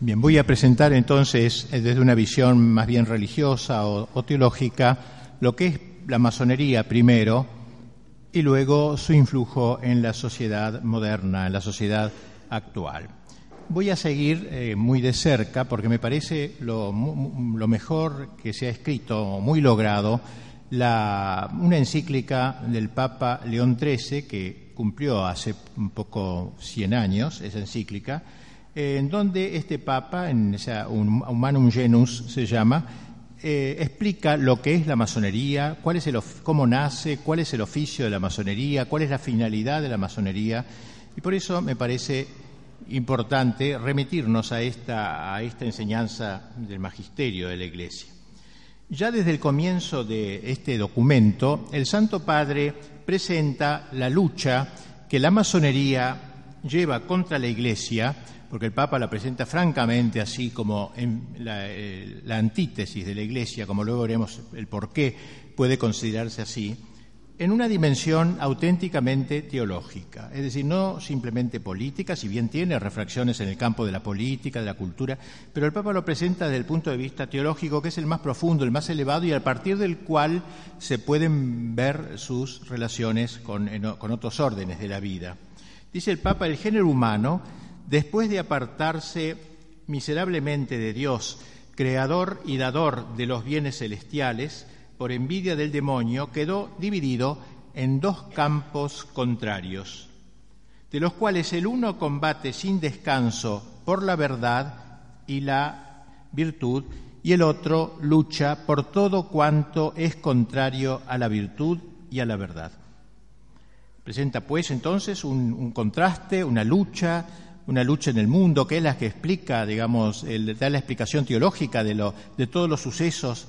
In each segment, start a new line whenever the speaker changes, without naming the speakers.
Bien, voy a presentar entonces eh, desde una visión más bien religiosa o, teológica lo que es la masonería primero y luego su influjo en la sociedad moderna, en la sociedad actual. Voy a seguir eh, muy de cerca porque me parece lo, lo, mejor que se ha escrito, muy logrado, la, una encíclica del Papa León XIII que cumplió hace un poco 100 años, esa encíclica, en donde este Papa, en esa Humanum Genus se llama, eh, explica lo que es la masonería, cuál es el, cómo nace, cuál es el oficio de la masonería, cuál es la finalidad de la masonería, y por eso me parece importante remitirnos a esta, a esta enseñanza del magisterio de la Iglesia. Ya desde el comienzo de este documento, el Santo Padre presenta la lucha que la masonería lleva contra la Iglesia, porque el Papa la presenta francamente así como en la, eh, la antítesis de la Iglesia, como luego veremos el por qué puede considerarse así, en una dimensión auténticamente teológica, es decir, no simplemente política, si bien tiene refracciones en el campo de la política, de la cultura, pero el Papa lo presenta desde el punto de vista teológico, que es el más profundo, el más elevado y a partir del cual se pueden ver sus relaciones con, con otros órdenes de la vida. Dice el Papa, el género humano, después de apartarse miserablemente de Dios, creador y dador de los bienes celestiales, por envidia del demonio, quedó dividido en dos campos contrarios, de los cuales el uno combate sin descanso por la verdad y la virtud, y el otro lucha por todo cuanto es contrario a la virtud y a la verdad. Presenta pues entonces un, contraste, una lucha, una lucha en el mundo, que es la que explica, digamos, el, da la explicación teológica de, lo, de todos los sucesos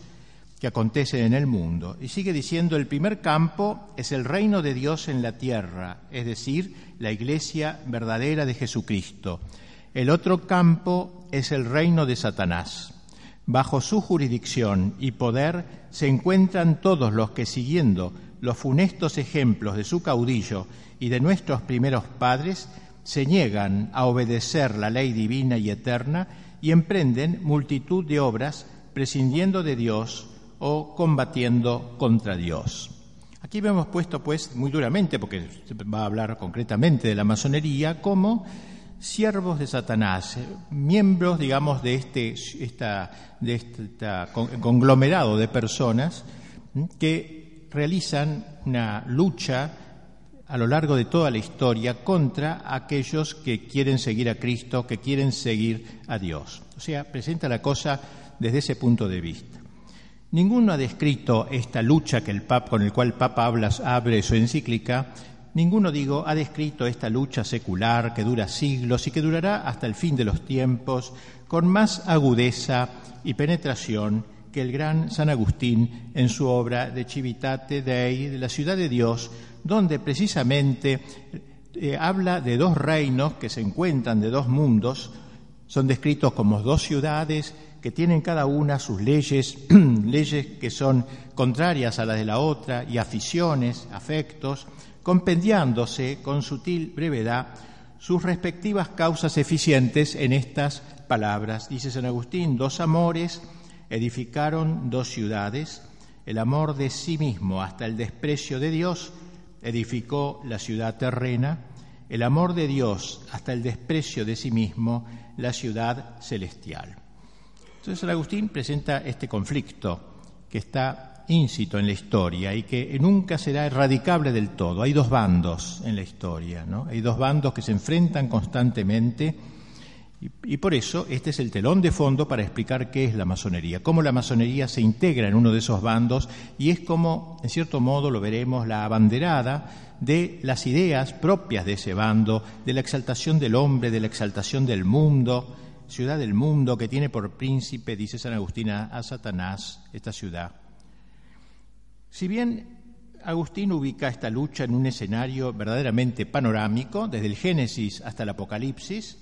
que acontecen en el mundo. Y sigue diciendo, el primer campo es el reino de Dios en la tierra, es decir, la iglesia verdadera de Jesucristo. El otro campo es el reino de Satanás. Bajo su jurisdicción y poder se encuentran todos los que, siguiendo los funestos ejemplos de su caudillo y de nuestros primeros padres, se niegan a obedecer la ley divina y eterna y emprenden multitud de obras prescindiendo de Dios o combatiendo contra Dios. Aquí hemos puesto, pues, muy duramente, porque va a hablar concretamente de la masonería, como siervos de Satanás, miembros, digamos, de este, esta, de este conglomerado de personas que realizan una lucha a lo largo de toda la historia contra aquellos que quieren seguir a Cristo, que quieren seguir a Dios. O sea, presenta la cosa desde ese punto de vista. Ninguno ha descrito esta lucha que el Papa, con el cual el Papa habla, abre su encíclica, ninguno, digo, ha descrito esta lucha secular que dura siglos y que durará hasta el fin de los tiempos con más agudeza y penetración que el gran San Agustín en su obra de Civitate Dei, de la ciudad de Dios, donde precisamente eh, habla de dos reinos que se encuentran, de dos mundos, son descritos como dos ciudades que tienen cada una sus leyes, leyes que son contrarias a las de la otra, y aficiones, afectos, compendiándose con sutil brevedad sus respectivas causas eficientes en estas palabras. Dice San Agustín, dos amores edificaron dos ciudades, el amor de sí mismo hasta el desprecio de Dios edificó la ciudad terrena, el amor de Dios hasta el desprecio de sí mismo la ciudad celestial. Entonces San Agustín presenta este conflicto que está íncito en la historia y que nunca será erradicable del todo. Hay dos bandos en la historia, ¿no? Hay dos bandos que se enfrentan constantemente y, por eso este es el telón de fondo para explicar qué es la masonería, cómo la masonería se integra en uno de esos bandos y es como, en cierto modo, lo veremos, la abanderada de las ideas propias de ese bando, de la exaltación del hombre, de la exaltación del mundo, ciudad del mundo que tiene por príncipe, dice San Agustín, a Satanás, esta ciudad. Si bien Agustín ubica esta lucha en un escenario verdaderamente panorámico, desde el Génesis hasta el Apocalipsis,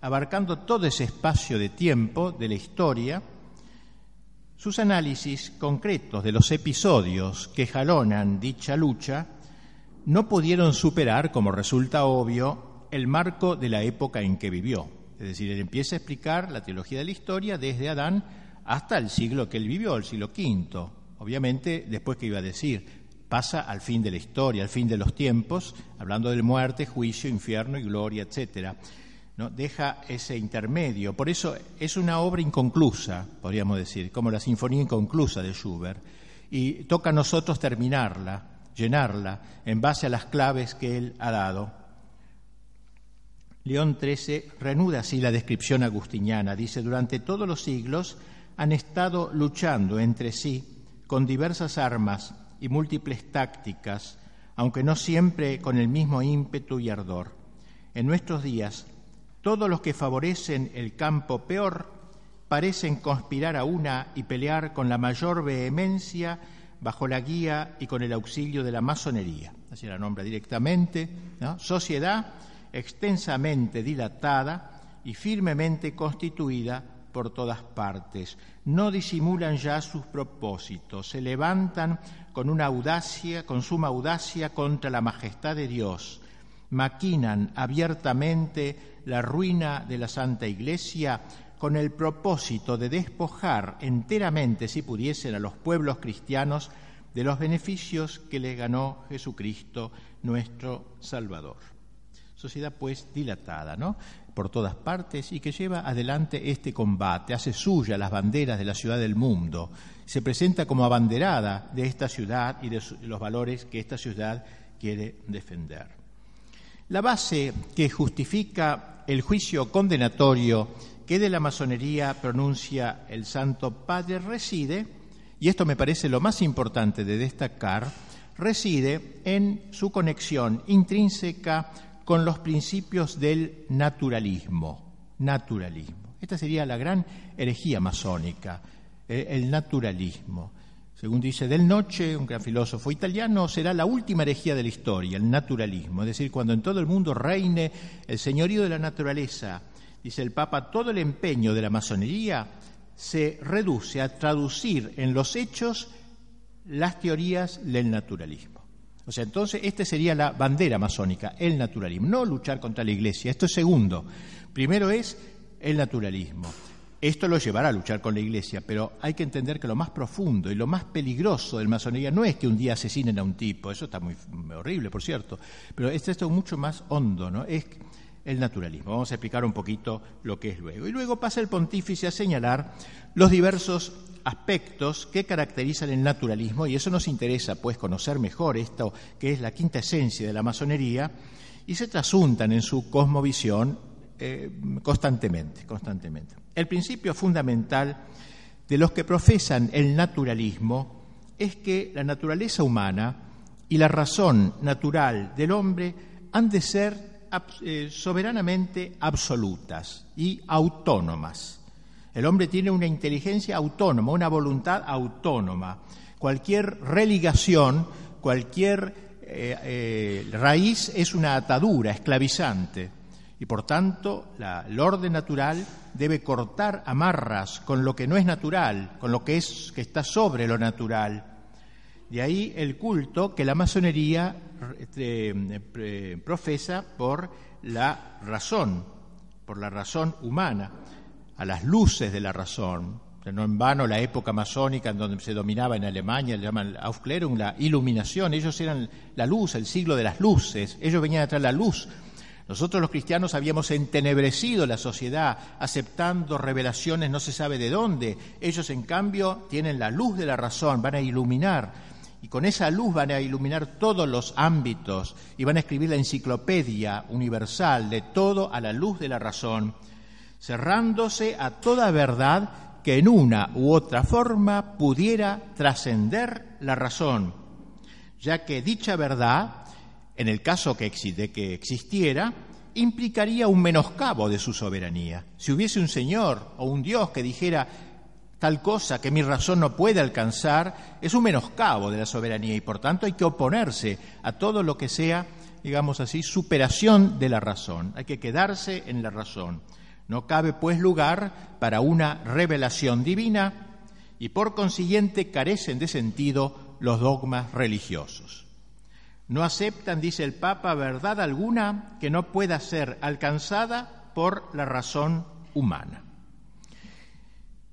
abarcando todo ese espacio de tiempo de la historia, sus análisis concretos de los episodios que jalonan dicha lucha no pudieron superar, como resulta obvio, el marco de la época en que vivió Es decir, él empieza a explicar la teología de la historia desde Adán hasta el siglo que él vivió, el siglo V. Obviamente, después que iba a decir, pasa al fin de la historia, al fin de los tiempos, hablando de muerte, juicio, infierno y gloria, etcétera. ¿No? Deja ese intermedio. Por eso es una obra inconclusa, podríamos decir, como la sinfonía inconclusa de Schubert. Y toca a nosotros terminarla, llenarla, en base a las claves que él ha dado. León XIII reanuda así la descripción agustiniana. Dice, durante todos los siglos han estado luchando entre sí con diversas armas y múltiples tácticas, aunque no siempre con el mismo ímpetu y ardor. En nuestros días, todos los que favorecen el campo peor parecen conspirar a una y pelear con la mayor vehemencia bajo la guía y con el auxilio de la masonería. Así la nombra directamente, sociedad extensamente dilatada y firmemente constituida por todas partes. No disimulan ya sus propósitos, se levantan con una audacia, con suma audacia contra la majestad de Dios, maquinan abiertamente la ruina de la Santa Iglesia con el propósito de despojar enteramente, si pudiesen, a los pueblos cristianos de los beneficios que les ganó Jesucristo, nuestro Salvador. Sociedad pues dilatada, ¿no? por todas partes y que lleva adelante este combate, hace suya las banderas de la ciudad del mundo, se presenta como abanderada de esta ciudad y de los valores que esta ciudad quiere defender. La base que justifica el juicio condenatorio que de la masonería pronuncia el Santo Padre reside, y esto me parece lo más importante de destacar, reside en su conexión intrínseca con los principios del naturalismo. Naturalismo. Esta sería la gran herejía masónica, eh, el naturalismo. Según dice Del Noche, un gran filósofo italiano, será la última herejía de la historia, el naturalismo. Es decir, cuando en todo el mundo reine el señorío de la naturaleza, dice el Papa, todo el empeño de la masonería se reduce a traducir en los hechos las teorías del naturalismo. O sea, entonces esta sería la bandera masónica, el naturalismo, no luchar contra la Iglesia. Esto es segundo. Primero es el naturalismo. Esto lo llevará a luchar con la Iglesia, pero hay que entender que lo más profundo y lo más peligroso del masonería no es que un día asesinen a un tipo, eso está muy, horrible, por cierto, pero esto es mucho más hondo, ¿no? Es el naturalismo. Vamos a explicar un poquito lo que es luego. Y luego pasa el pontífice a señalar los diversos aspectos que caracterizan el naturalismo y eso nos interesa pues conocer mejor esto que es la quinta esencia de la masonería y se trasuntan en su cosmovisión eh, constantemente, constantemente. El principio fundamental de los que profesan el naturalismo es que la naturaleza humana y la razón natural del hombre han de ser eh, soberanamente absolutas y autónomas el hombre tiene una inteligencia autónoma, una voluntad autónoma. Cualquier religación, cualquier eh, raíz es una atadura esclavizante. Y por tanto, el orden natural debe cortar amarras con lo que no es natural, con lo que, es, que está sobre lo natural. De ahí el culto que la masonería eh, profesa por la razón, por la razón humana a las luces de la razón. No en vano la época masónica en donde se dominaba en Alemania, le llaman Aufklärung, la iluminación, ellos eran la luz, el siglo de las luces, ellos venían a traer la luz. Nosotros los cristianos habíamos entenebrecido la sociedad, aceptando revelaciones no se sabe de dónde. Ellos, en cambio, tienen la luz de la razón, van a iluminar. Y con esa luz van a iluminar todos los ámbitos y van a escribir la enciclopedia universal de todo a la luz de la razón cerrándose a toda verdad que en una u otra forma pudiera trascender la razón, ya que dicha verdad, en el caso que de que existiera, implicaría un menoscabo de su soberanía. Si hubiese un Señor o un Dios que dijera tal cosa que mi razón no puede alcanzar, es un menoscabo de la soberanía y por tanto hay que oponerse a todo lo que sea, digamos así, superación de la razón. Hay que quedarse en la razón. No cabe, pues, lugar para una revelación divina y por consiguiente carecen de sentido los dogmas religiosos. No aceptan, dice el Papa, verdad alguna que no pueda ser alcanzada por la razón humana.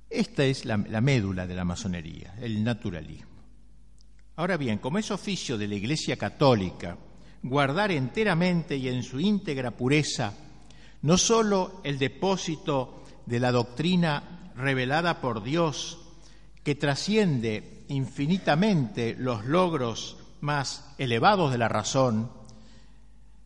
Esta es la, médula de la masonería, el naturalismo. Ahora bien, como es oficio de la Iglesia Católica guardar enteramente y en su íntegra pureza no sólo el depósito de la doctrina revelada por Dios, que trasciende infinitamente los logros más elevados de la razón,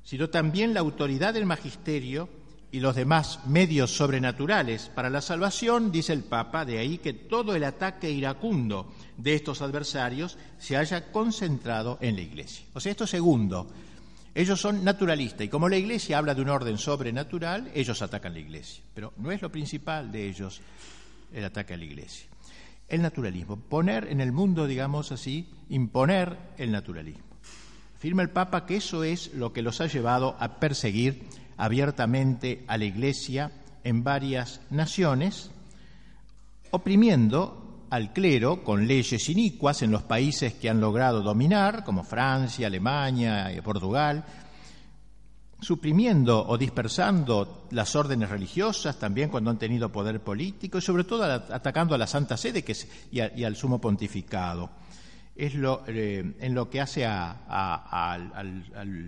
sino también la autoridad del magisterio y los demás medios sobrenaturales para la salvación, dice el Papa, de ahí que todo el ataque iracundo de estos adversarios se haya concentrado en la Iglesia. O sea, esto segundo, ellos son naturalistas y como la Iglesia habla de un orden sobrenatural, ellos atacan la Iglesia. Pero no es lo principal de ellos el ataque a la Iglesia. El naturalismo, poner en el mundo, digamos así, imponer el naturalismo. Afirma el Papa que eso es lo que los ha llevado a perseguir abiertamente a la Iglesia en varias naciones, oprimiendo al clero con leyes inicuas en los países que han logrado dominar, como Francia, Alemania, y Portugal, suprimiendo o dispersando las órdenes religiosas también cuando han tenido poder político y sobre todo atacando a la Santa Sede y, al sumo pontificado es lo, eh, en lo que hace a,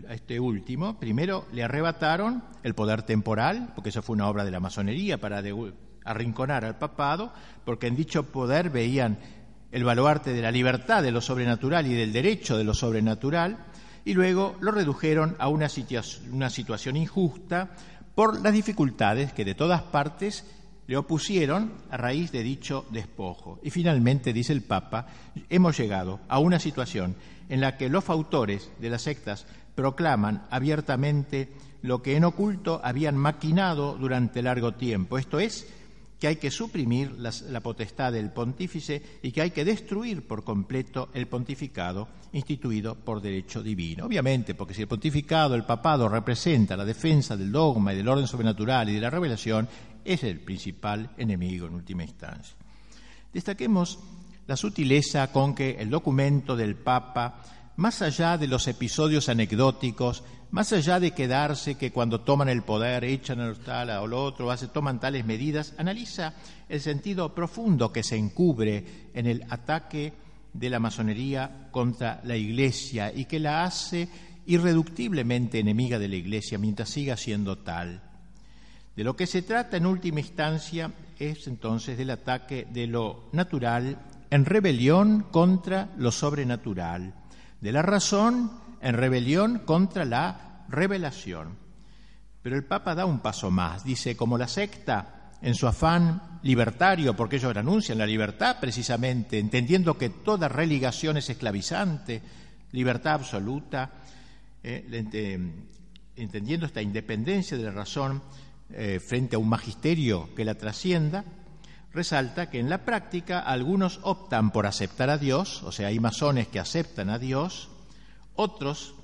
este último. Primero le arrebataron el poder temporal, porque eso fue una obra de la masonería para arrinconar al papado, porque en dicho poder veían el baluarte de la libertad de lo sobrenatural y del derecho de lo sobrenatural, y luego lo redujeron a una, una situación injusta por las dificultades que de todas partes le opusieron a raíz de dicho despojo. Y finalmente, dice el Papa, hemos llegado a una situación en la que los autores de las sectas proclaman abiertamente lo que en oculto habían maquinado durante largo tiempo, esto es, que hay que suprimir la potestad del pontífice y que hay que destruir por completo el pontificado instituido por derecho divino. Obviamente, porque si el pontificado, el papado, representa la defensa del dogma y del orden sobrenatural y de la revelación, es el principal enemigo en última instancia. Destaquemos la sutileza con que el documento del Papa, más allá de los episodios anecdóticos, más allá de quedarse que cuando toman el poder echan a tal o lo otro, hace, toman tales medidas, analiza el sentido profundo que se encubre en el ataque de la masonería contra la Iglesia y que la hace irreductiblemente enemiga de la Iglesia mientras siga siendo tal. De lo que se trata en última instancia es entonces del ataque de lo natural en rebelión contra lo sobrenatural, de la razón en rebelión contra la revelación. Pero el Papa da un paso más, dice, como la secta, en su afán libertario, porque ellos anuncian la libertad precisamente, entendiendo que toda religación es esclavizante, libertad absoluta, eh, entendiendo esta independencia de la razón, eh, frente a un magisterio que la trascienda, resalta que en la práctica algunos optan por aceptar a Dios, o sea, hay masones que aceptan a Dios, otros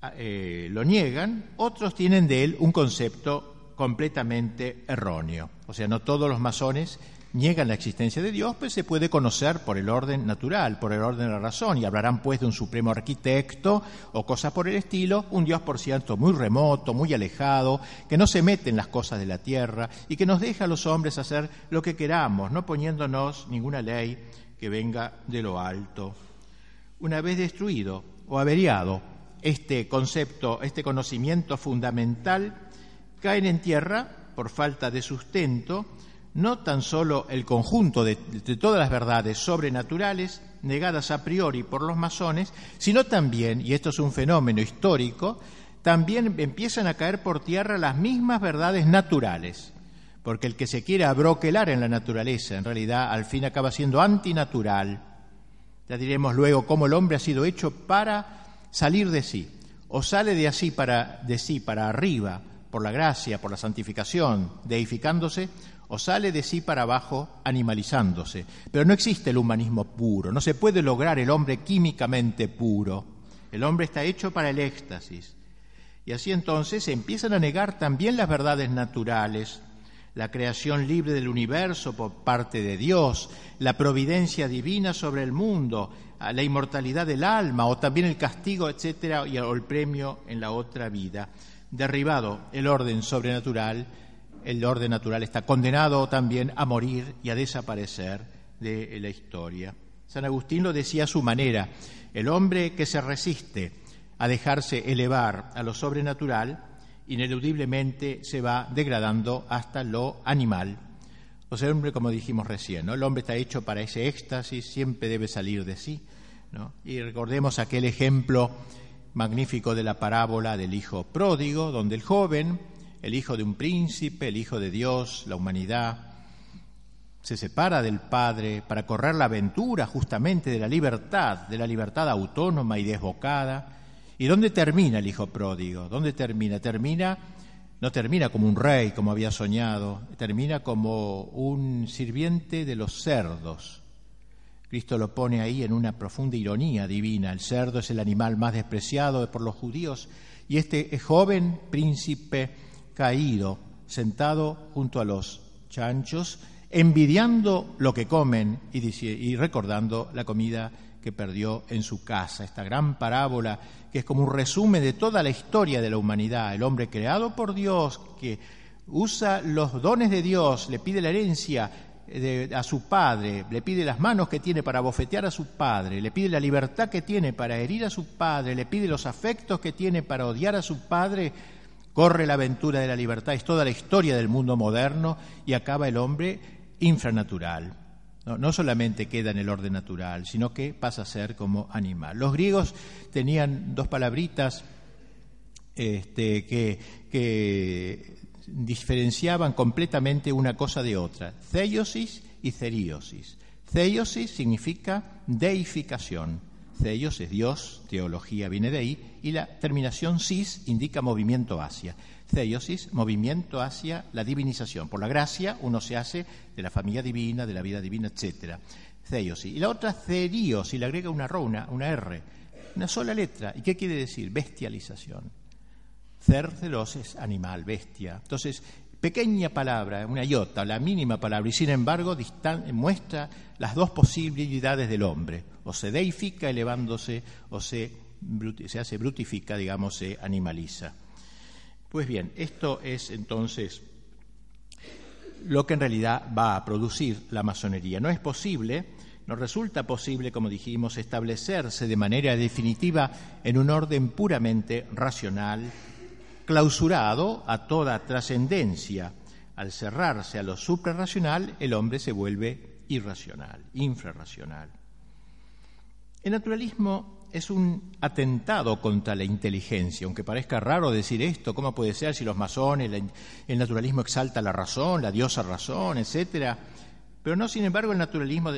ah, eh, lo niegan, otros tienen de él un concepto completamente erróneo. O sea, no todos los masones niegan la existencia de Dios, pues se puede conocer por el orden natural, por el orden de la razón, y hablarán pues de un supremo arquitecto o cosas por el estilo, un Dios por cierto muy remoto, muy alejado, que no se mete en las cosas de la tierra y que nos deja a los hombres hacer lo que queramos, no poniéndonos ninguna ley que venga de lo alto. Una vez destruido o averiado este concepto, este conocimiento fundamental, caen en tierra por falta de sustento, no tan solo el conjunto de, todas las verdades sobrenaturales negadas a priori por los masones, sino también, y esto es un fenómeno histórico, también empiezan a caer por tierra las mismas verdades naturales, porque el que se quiere abroquelar en la naturaleza, en realidad al fin acaba siendo antinatural. Ya diremos luego cómo el hombre ha sido hecho para salir de sí, o sale de así para de sí para arriba por la gracia, por la santificación, deificándose, o sale de sí para abajo animalizándose. Pero no existe el humanismo puro, no se puede lograr el hombre químicamente puro. El hombre está hecho para el éxtasis. Y así entonces se empiezan a negar también las verdades naturales, la creación libre del universo por parte de Dios, la providencia divina sobre el mundo, la inmortalidad del alma o también el castigo, etcétera, y el premio en la otra vida derribado el orden sobrenatural, el orden natural está condenado también a morir y a desaparecer de la historia. San Agustín lo decía a su manera, el hombre que se resiste a dejarse elevar a lo sobrenatural, ineludiblemente se va degradando hasta lo animal. O sea, el hombre, como dijimos recién, ¿no? el hombre está hecho para ese éxtasis, siempre debe salir de sí. Y recordemos aquel ejemplo magnífico de la parábola del hijo pródigo, donde el joven, el hijo de un príncipe, el hijo de Dios, la humanidad, se separa del padre para correr la aventura justamente de la libertad, de la libertad autónoma y desbocada. ¿Y dónde termina el hijo pródigo? ¿Dónde termina? Termina no termina como un rey, como había soñado, termina como un sirviente de los cerdos. Cristo lo pone ahí en una profunda ironía divina. El cerdo es el animal más despreciado por los judíos y este joven príncipe caído, sentado junto a los chanchos, envidiando lo que comen y, recordando la comida que perdió en su casa. Esta gran parábola que es como un resumen de toda la historia de la humanidad. El hombre creado por Dios, que usa los dones de Dios, le pide la herencia a su padre, le pide las manos que tiene para bofetear a su padre, le pide la libertad que tiene para herir a su padre, le pide los afectos que tiene para odiar a su padre, corre la aventura de la libertad, es toda la historia del mundo moderno y acaba el hombre infranatural. No, solamente queda en el orden natural, sino que pasa a ser como animal. Los griegos tenían dos palabritas este, que, que diferenciaban completamente una cosa de otra, theiosis y ceriosis. Theiosis significa deificación. Theos es Dios, teología viene de ahí, y la terminación sis indica movimiento hacia. Theiosis, movimiento hacia la divinización. Por la gracia uno se hace de la familia divina, de la vida divina, etc. Theiosis. Y la otra, ceriosis, le agrega una rona, una R, una sola letra. ¿Y qué quiere decir? Bestialización. Cercelos es animal, bestia. Entonces, pequeña palabra, una iota, la mínima palabra, y sin embargo muestra las dos posibilidades del hombre. O se deifica elevándose, o se, se hace brutifica, digamos, se animaliza. Pues bien, esto es entonces lo que en realidad va a producir la masonería. No es posible, no resulta posible, como dijimos, establecerse de manera definitiva en un orden puramente racional, clausurado a toda trascendencia. Al cerrarse a lo suprarracional, el hombre se vuelve irracional, infrarracional. El naturalismo es un atentado contra la inteligencia, aunque parezca raro decir esto, ¿cómo puede ser si los masones, el naturalismo exalta la razón, la diosa razón, etcétera? Pero no, sin embargo, el naturalismo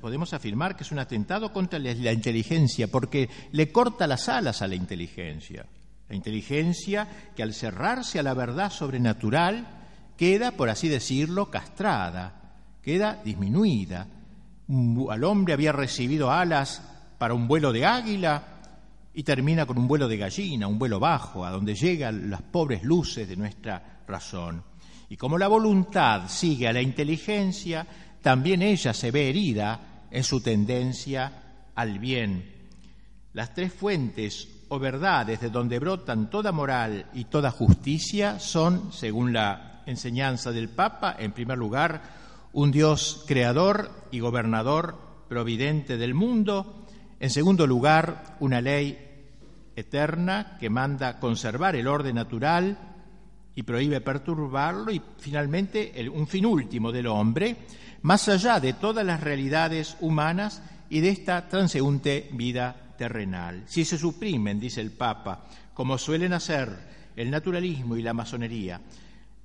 podemos afirmar que es un atentado contra la inteligencia, porque le corta las alas a la inteligencia. La inteligencia que al cerrarse a la verdad sobrenatural queda, por así decirlo, castrada, queda disminuida. Al hombre había recibido alas para un vuelo de águila y termina con un vuelo de gallina, un vuelo bajo, a donde llegan las pobres luces de nuestra razón. Y como la voluntad sigue a la inteligencia, también ella se ve herida en su tendencia al bien. Las tres fuentes o verdades de donde brotan toda moral y toda justicia son, según la enseñanza del Papa, en primer lugar, un Dios creador y gobernador providente del mundo, en segundo lugar, una ley eterna que manda conservar el orden natural y prohíbe perturbarlo, y finalmente un fin último del hombre, más allá de todas las realidades humanas y de esta transeúnte vida terrenal. Si se suprimen, dice el Papa, como suelen hacer el naturalismo y la masonería,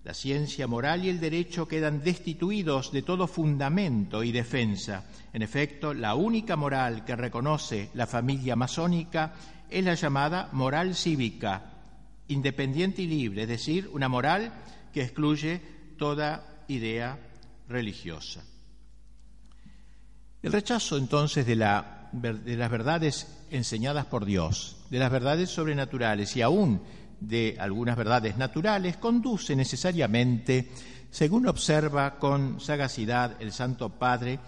la ciencia moral y el derecho quedan destituidos de todo fundamento y defensa. En efecto, la única moral que reconoce la familia masónica es la llamada moral cívica, independiente y libre, es decir, una moral que excluye toda idea religiosa. El rechazo entonces de, de las verdades enseñadas por Dios, de las verdades sobrenaturales y aún de algunas verdades naturales, conduce necesariamente, según observa con sagacidad el Santo Padre,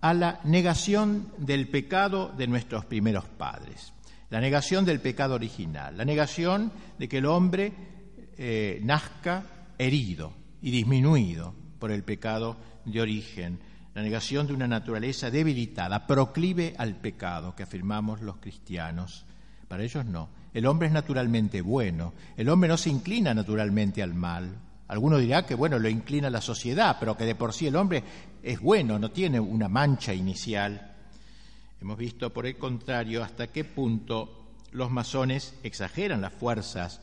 a la negación del pecado de nuestros primeros padres, la negación del pecado original, la negación de que el hombre eh, nazca herido y disminuido por el pecado de origen, la negación de una naturaleza debilitada, proclive al pecado que afirmamos los cristianos. Para ellos no. El hombre es naturalmente bueno, el hombre no se inclina naturalmente al mal. Alguno dirá que, bueno, lo inclina la sociedad, pero que de por sí el hombre es bueno, no tiene una mancha inicial. Hemos visto, por el contrario, hasta qué punto los masones exageran las fuerzas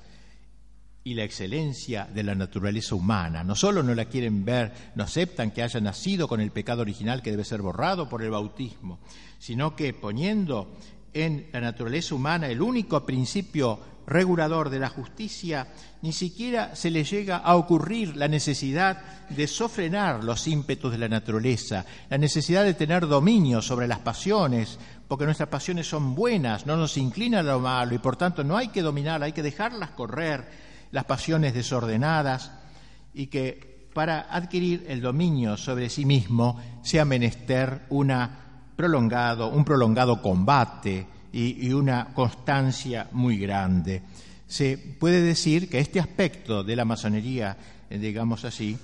y la excelencia de la naturaleza humana. No solo no la quieren ver, no aceptan que haya nacido con el pecado original que debe ser borrado por el bautismo, sino que poniendo en la naturaleza humana el único principio regulador de la justicia, ni siquiera se le llega a ocurrir la necesidad de sofrenar los ímpetus de la naturaleza, la necesidad de tener dominio sobre las pasiones, porque nuestras pasiones son buenas, no nos inclinan a lo malo y por tanto no hay que dominarlas, hay que dejarlas correr, las pasiones desordenadas, y que para adquirir el dominio sobre sí mismo sea menester una prolongado, un prolongado combate, y, una constancia muy grande. Se puede decir que este aspecto de la masonería, eh, digamos así,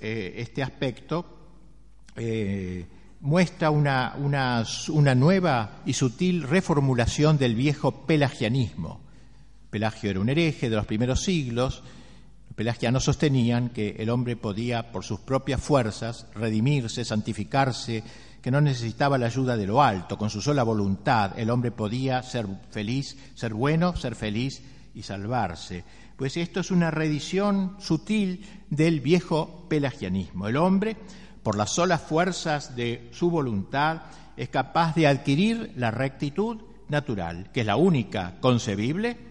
eh, este aspecto eh, muestra una, una, nueva y sutil reformulación del viejo pelagianismo. Pelagio era un hereje de los primeros siglos. Los pelagianos sostenían que el hombre podía, por sus propias fuerzas, redimirse, santificarse, que no necesitaba la ayuda de lo alto, con su sola voluntad el hombre podía ser feliz, ser bueno, ser feliz y salvarse. Pues esto es una reedición sutil del viejo pelagianismo. El hombre, por las solas fuerzas de su voluntad, es capaz de adquirir la rectitud natural, que es la única concebible,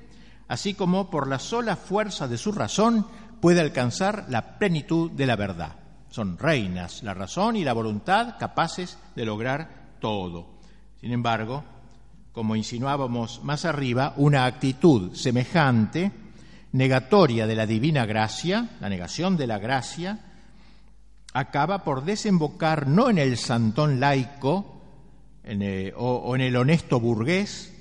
así como por la sola fuerza de su razón puede alcanzar la plenitud de la verdad. Son reinas la razón y la voluntad capaces de lograr todo. Sin embargo, como insinuábamos más arriba, una actitud semejante, negatoria de la divina gracia, la negación de la gracia, acaba por desembocar no en el santón laico o en el honesto burgués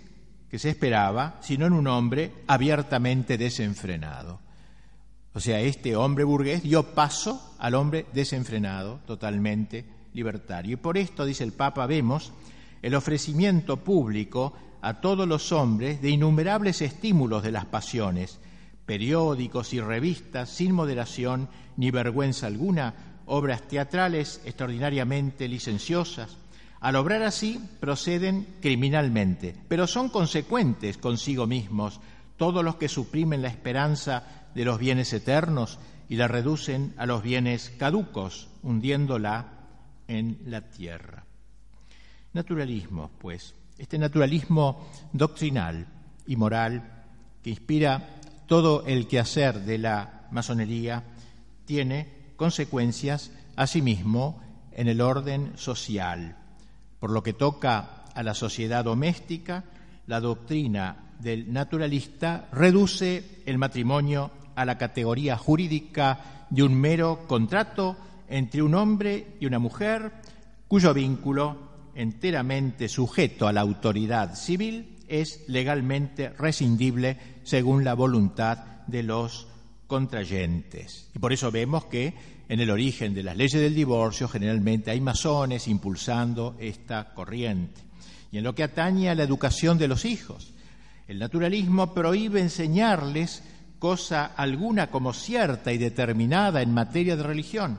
que se esperaba, sino en un hombre abiertamente desenfrenado. O sea, este hombre burgués dio paso al hombre desenfrenado, totalmente libertario. Y por esto, dice el Papa, vemos el ofrecimiento público a todos los hombres de innumerables estímulos de las pasiones, periódicos y revistas sin moderación ni vergüenza alguna, obras teatrales extraordinariamente licenciosas. Al obrar así proceden criminalmente, pero son consecuentes consigo mismos todos los que suprimen la esperanza de los bienes eternos y la reducen a los bienes caducos, hundiéndola en la tierra. Naturalismo, pues, este naturalismo doctrinal y moral que inspira todo el quehacer de la masonería tiene consecuencias asimismo en el orden social. Por lo que toca a la sociedad doméstica, la doctrina del naturalista reduce el matrimonio a la categoría jurídica de un mero contrato entre un hombre y una mujer cuyo vínculo, enteramente sujeto a la autoridad civil, es legalmente rescindible según la voluntad de los contrayentes. Y por eso vemos que en el origen de las leyes del divorcio generalmente hay masones impulsando esta corriente. Y en lo que atañe a la educación de los hijos, el naturalismo prohíbe enseñarles cosa alguna como cierta y determinada en materia de religión.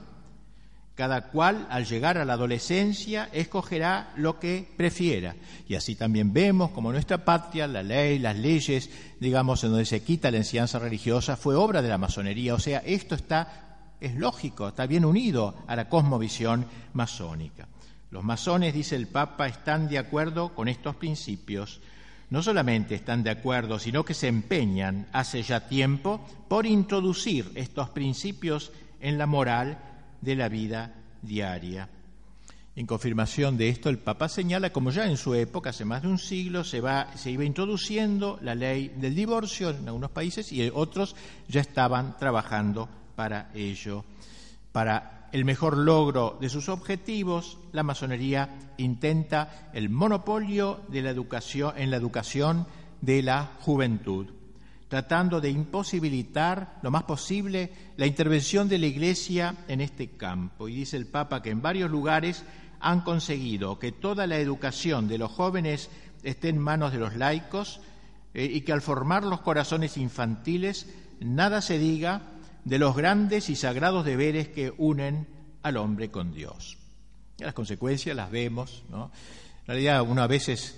Cada cual, al llegar a la adolescencia, escogerá lo que prefiera. Y así también vemos como nuestra patria, la ley, las leyes, digamos, en donde se quita la enseñanza religiosa, fue obra de la masonería. O sea, esto está, es lógico, está bien unido a la cosmovisión masónica. Los masones, dice el Papa, están de acuerdo con estos principios no solamente están de acuerdo, sino que se empeñan hace ya tiempo por introducir estos principios en la moral de la vida diaria. En confirmación de esto, el Papa señala como ya en su época, hace más de un siglo, se, va, iba introduciendo la ley del divorcio en algunos países y otros ya estaban trabajando para ello, para el mejor logro de sus objetivos, la masonería intenta el monopolio de la educación, en la educación de la juventud. tratando de imposibilitar lo más posible la intervención de la Iglesia en este campo. Y dice el Papa que en varios lugares han conseguido que toda la educación de los jóvenes esté en manos de los laicos eh, y que al formar los corazones infantiles nada se diga de los grandes y sagrados deberes que unen al hombre con Dios. las consecuencias las vemos, ¿no? En realidad uno a veces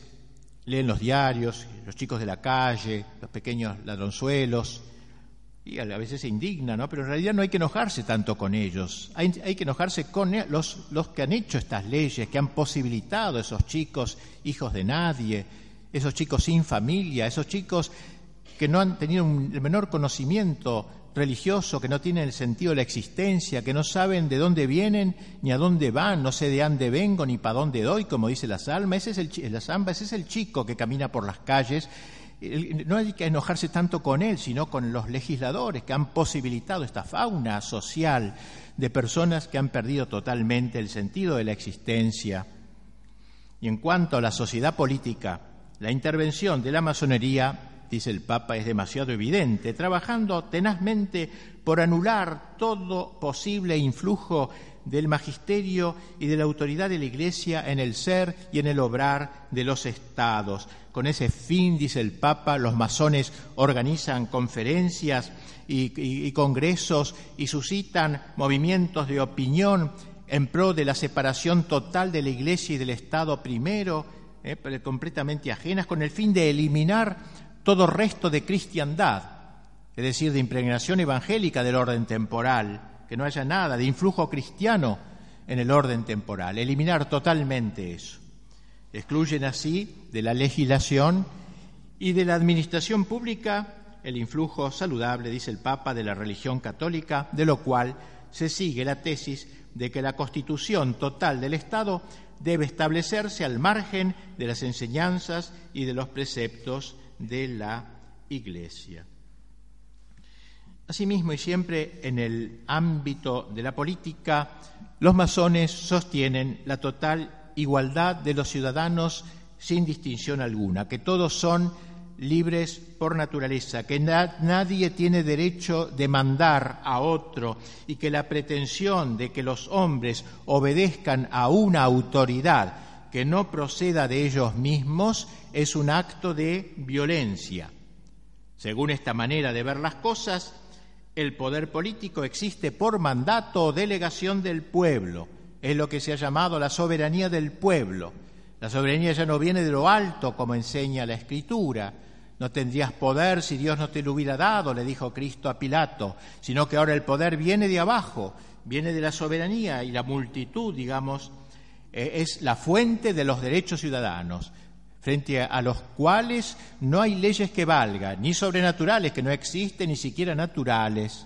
leen los diarios, los chicos de la calle, los pequeños ladronzuelos, y a veces se indigna, ¿no? Pero en realidad no hay que enojarse tanto con ellos, hay, que enojarse con e, los, los que han hecho estas leyes, que han posibilitado a esos chicos hijos de nadie, esos chicos sin familia, esos chicos que no han tenido el menor conocimiento religioso, que no tienen el sentido de la existencia, que no saben de dónde vienen ni a dónde van, no sé de dónde vengo ni para dónde doy, como dice la salma, ese es el, la ese es el chico que camina por las calles. No hay que enojarse tanto con él, sino con los legisladores que han posibilitado esta fauna social de personas que han perdido totalmente el sentido de la existencia. Y en cuanto a la sociedad política, la intervención de la masonería dice el Papa, es demasiado evidente, trabajando tenazmente por anular todo posible influjo del magisterio y de la autoridad de la Iglesia en el ser y en el obrar de los estados. Con ese fin, dice el Papa, los masones organizan conferencias y, congresos y suscitan movimientos de opinión en pro de la separación total de la Iglesia y del Estado primero, eh, completamente ajenas, con el fin de eliminar todo resto de cristiandad, es decir, de impregnación evangélica del orden temporal, que no haya nada de influjo cristiano en el orden temporal, eliminar totalmente eso. Excluyen así de la legislación y de la administración pública el influjo saludable, dice el Papa, de la religión católica, de lo cual se sigue la tesis de que la constitución total del Estado debe establecerse al margen de las enseñanzas y de los preceptos de la Iglesia. Asimismo, y siempre en el ámbito de la política, los masones sostienen la total igualdad de los ciudadanos sin distinción alguna, que todos son libres por naturaleza, que nadie tiene derecho de mandar a otro y que la pretensión de que los hombres obedezcan a una autoridad que no proceda de ellos mismos es un acto de violencia. Según esta manera de ver las cosas, el poder político existe por mandato o delegación del pueblo. Es lo que se ha llamado la soberanía del pueblo. La soberanía ya no viene de lo alto, como enseña la Escritura. No tendrías poder si Dios no te lo hubiera dado, le dijo Cristo a Pilato, sino que ahora el poder viene de abajo, viene de la soberanía y la multitud, digamos, es la fuente de los derechos ciudadanos, frente a los cuales no hay leyes que valgan, ni sobrenaturales, que no existen, ni siquiera naturales.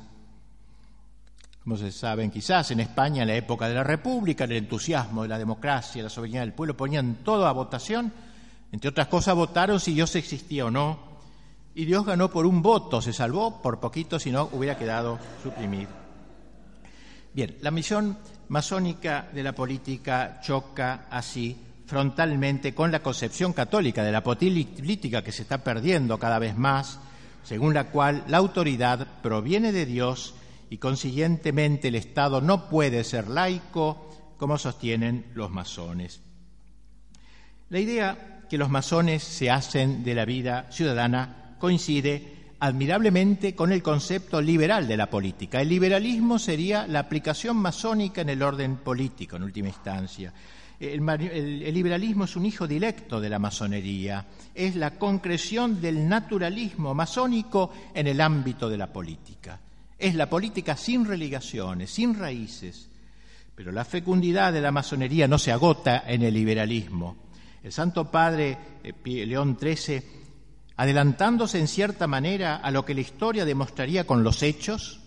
Como se saben, quizás en España, en la época de la República, el entusiasmo de la democracia, la soberanía del pueblo, ponían todo a votación. Entre otras cosas, votaron si Dios existía o no. Y Dios ganó por un voto, se salvó por poquito, si no hubiera quedado suprimido. Bien, la misión masónica de la política choca así frontalmente con la concepción católica de la política que se está perdiendo cada vez más, según la cual la autoridad proviene de Dios y consiguientemente el Estado no puede ser laico, como sostienen los masones. La idea que los masones se hacen de la vida ciudadana coincide admirablemente con el concepto liberal de la política. El liberalismo sería la aplicación masónica en el orden político, en última instancia. El, liberalismo es un hijo directo de la masonería, es la concreción del naturalismo masónico en el ámbito de la política. Es la política sin religaciones, sin raíces. Pero la fecundidad de la masonería no se agota en el liberalismo. El Santo Padre eh, León XIII adelantándose en cierta manera a lo que la historia demostraría con los hechos,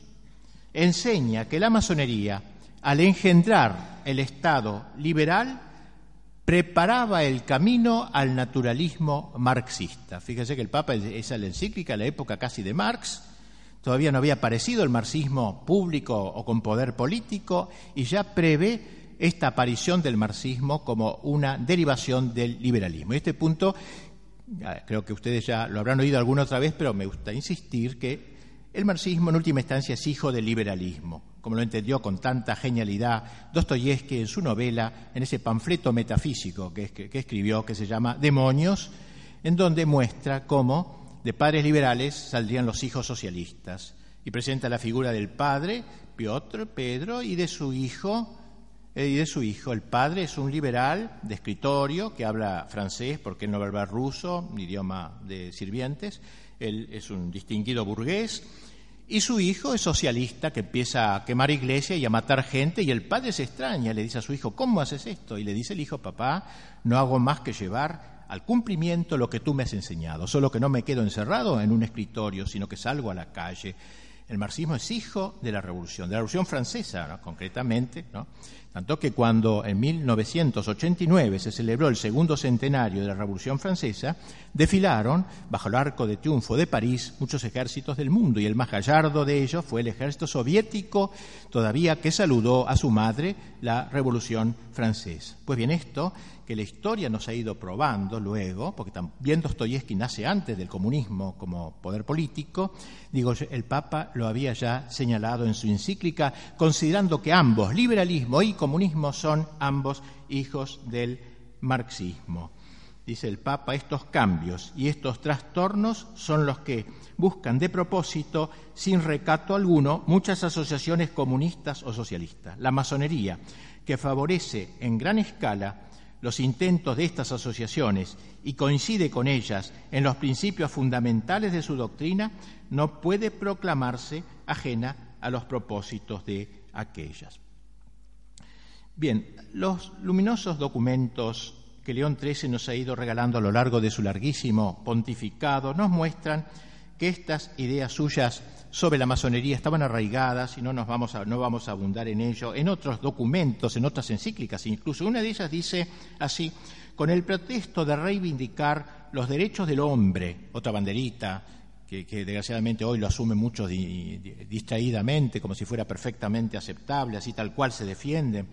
enseña que la masonería, al engendrar el Estado liberal, preparaba el camino al naturalismo marxista. Fíjese que el Papa es la encíclica, la época casi de Marx, todavía no había aparecido el marxismo público o con poder político y ya prevé esta aparición del marxismo como una derivación del liberalismo. Y este punto creo que ustedes ya lo habrán oído alguna otra vez, pero me gusta insistir que el marxismo en última instancia es hijo del liberalismo, como lo entendió con tanta genialidad Dostoyevsky en su novela, en ese panfleto metafísico que, que escribió, que se llama Demonios, en donde muestra cómo de padres liberales saldrían los hijos socialistas. Y presenta la figura del padre, Piotr, Pedro, y de su hijo, y de su hijo. El padre es un liberal de escritorio que habla francés porque no habla ruso, idioma de sirvientes. Él es un distinguido burgués. Y su hijo es socialista que empieza a quemar iglesias y a matar gente. Y el padre se extraña, le dice a su hijo, ¿cómo haces esto? Y le dice el hijo, papá, no hago más que llevar al cumplimiento lo que tú me has enseñado. Solo que no me quedo encerrado en un escritorio, sino que salgo a la calle. El marxismo es hijo de la revolución, de la revolución francesa, concretamente. Tanto que cuando en 1989 se celebró el segundo centenario de la Revolución Francesa, desfilaron bajo el arco de triunfo de París muchos ejércitos del mundo y el más gallardo de ellos fue el ejército soviético, todavía que saludó a su madre la Revolución Francesa. Pues bien, esto que la historia nos ha ido probando luego, porque también Dostoyevsky nace antes del comunismo como poder político, digo, el Papa lo había ya señalado en su encíclica, considerando que ambos, liberalismo y comunismo, son ambos hijos del marxismo. Dice el Papa, estos cambios y estos trastornos son los que buscan de propósito, sin recato alguno, muchas asociaciones comunistas o socialistas. La masonería, que favorece en gran escala los intentos de estas asociaciones y coincide con ellas en los principios fundamentales de su doctrina, no puede proclamarse ajena a los propósitos de aquellas. Bien, los luminosos documentos que León XIII nos ha ido regalando a lo largo de su larguísimo pontificado nos muestran que estas ideas suyas sobre la masonería estaban arraigadas y no nos vamos a, no vamos a abundar en ello, en otros documentos, en otras encíclicas incluso. Una de ellas dice así, con el pretexto de reivindicar los derechos del hombre, otra banderita, que, desgraciadamente hoy lo asume mucho distraídamente, como si fuera perfectamente aceptable, así tal cual se defiende.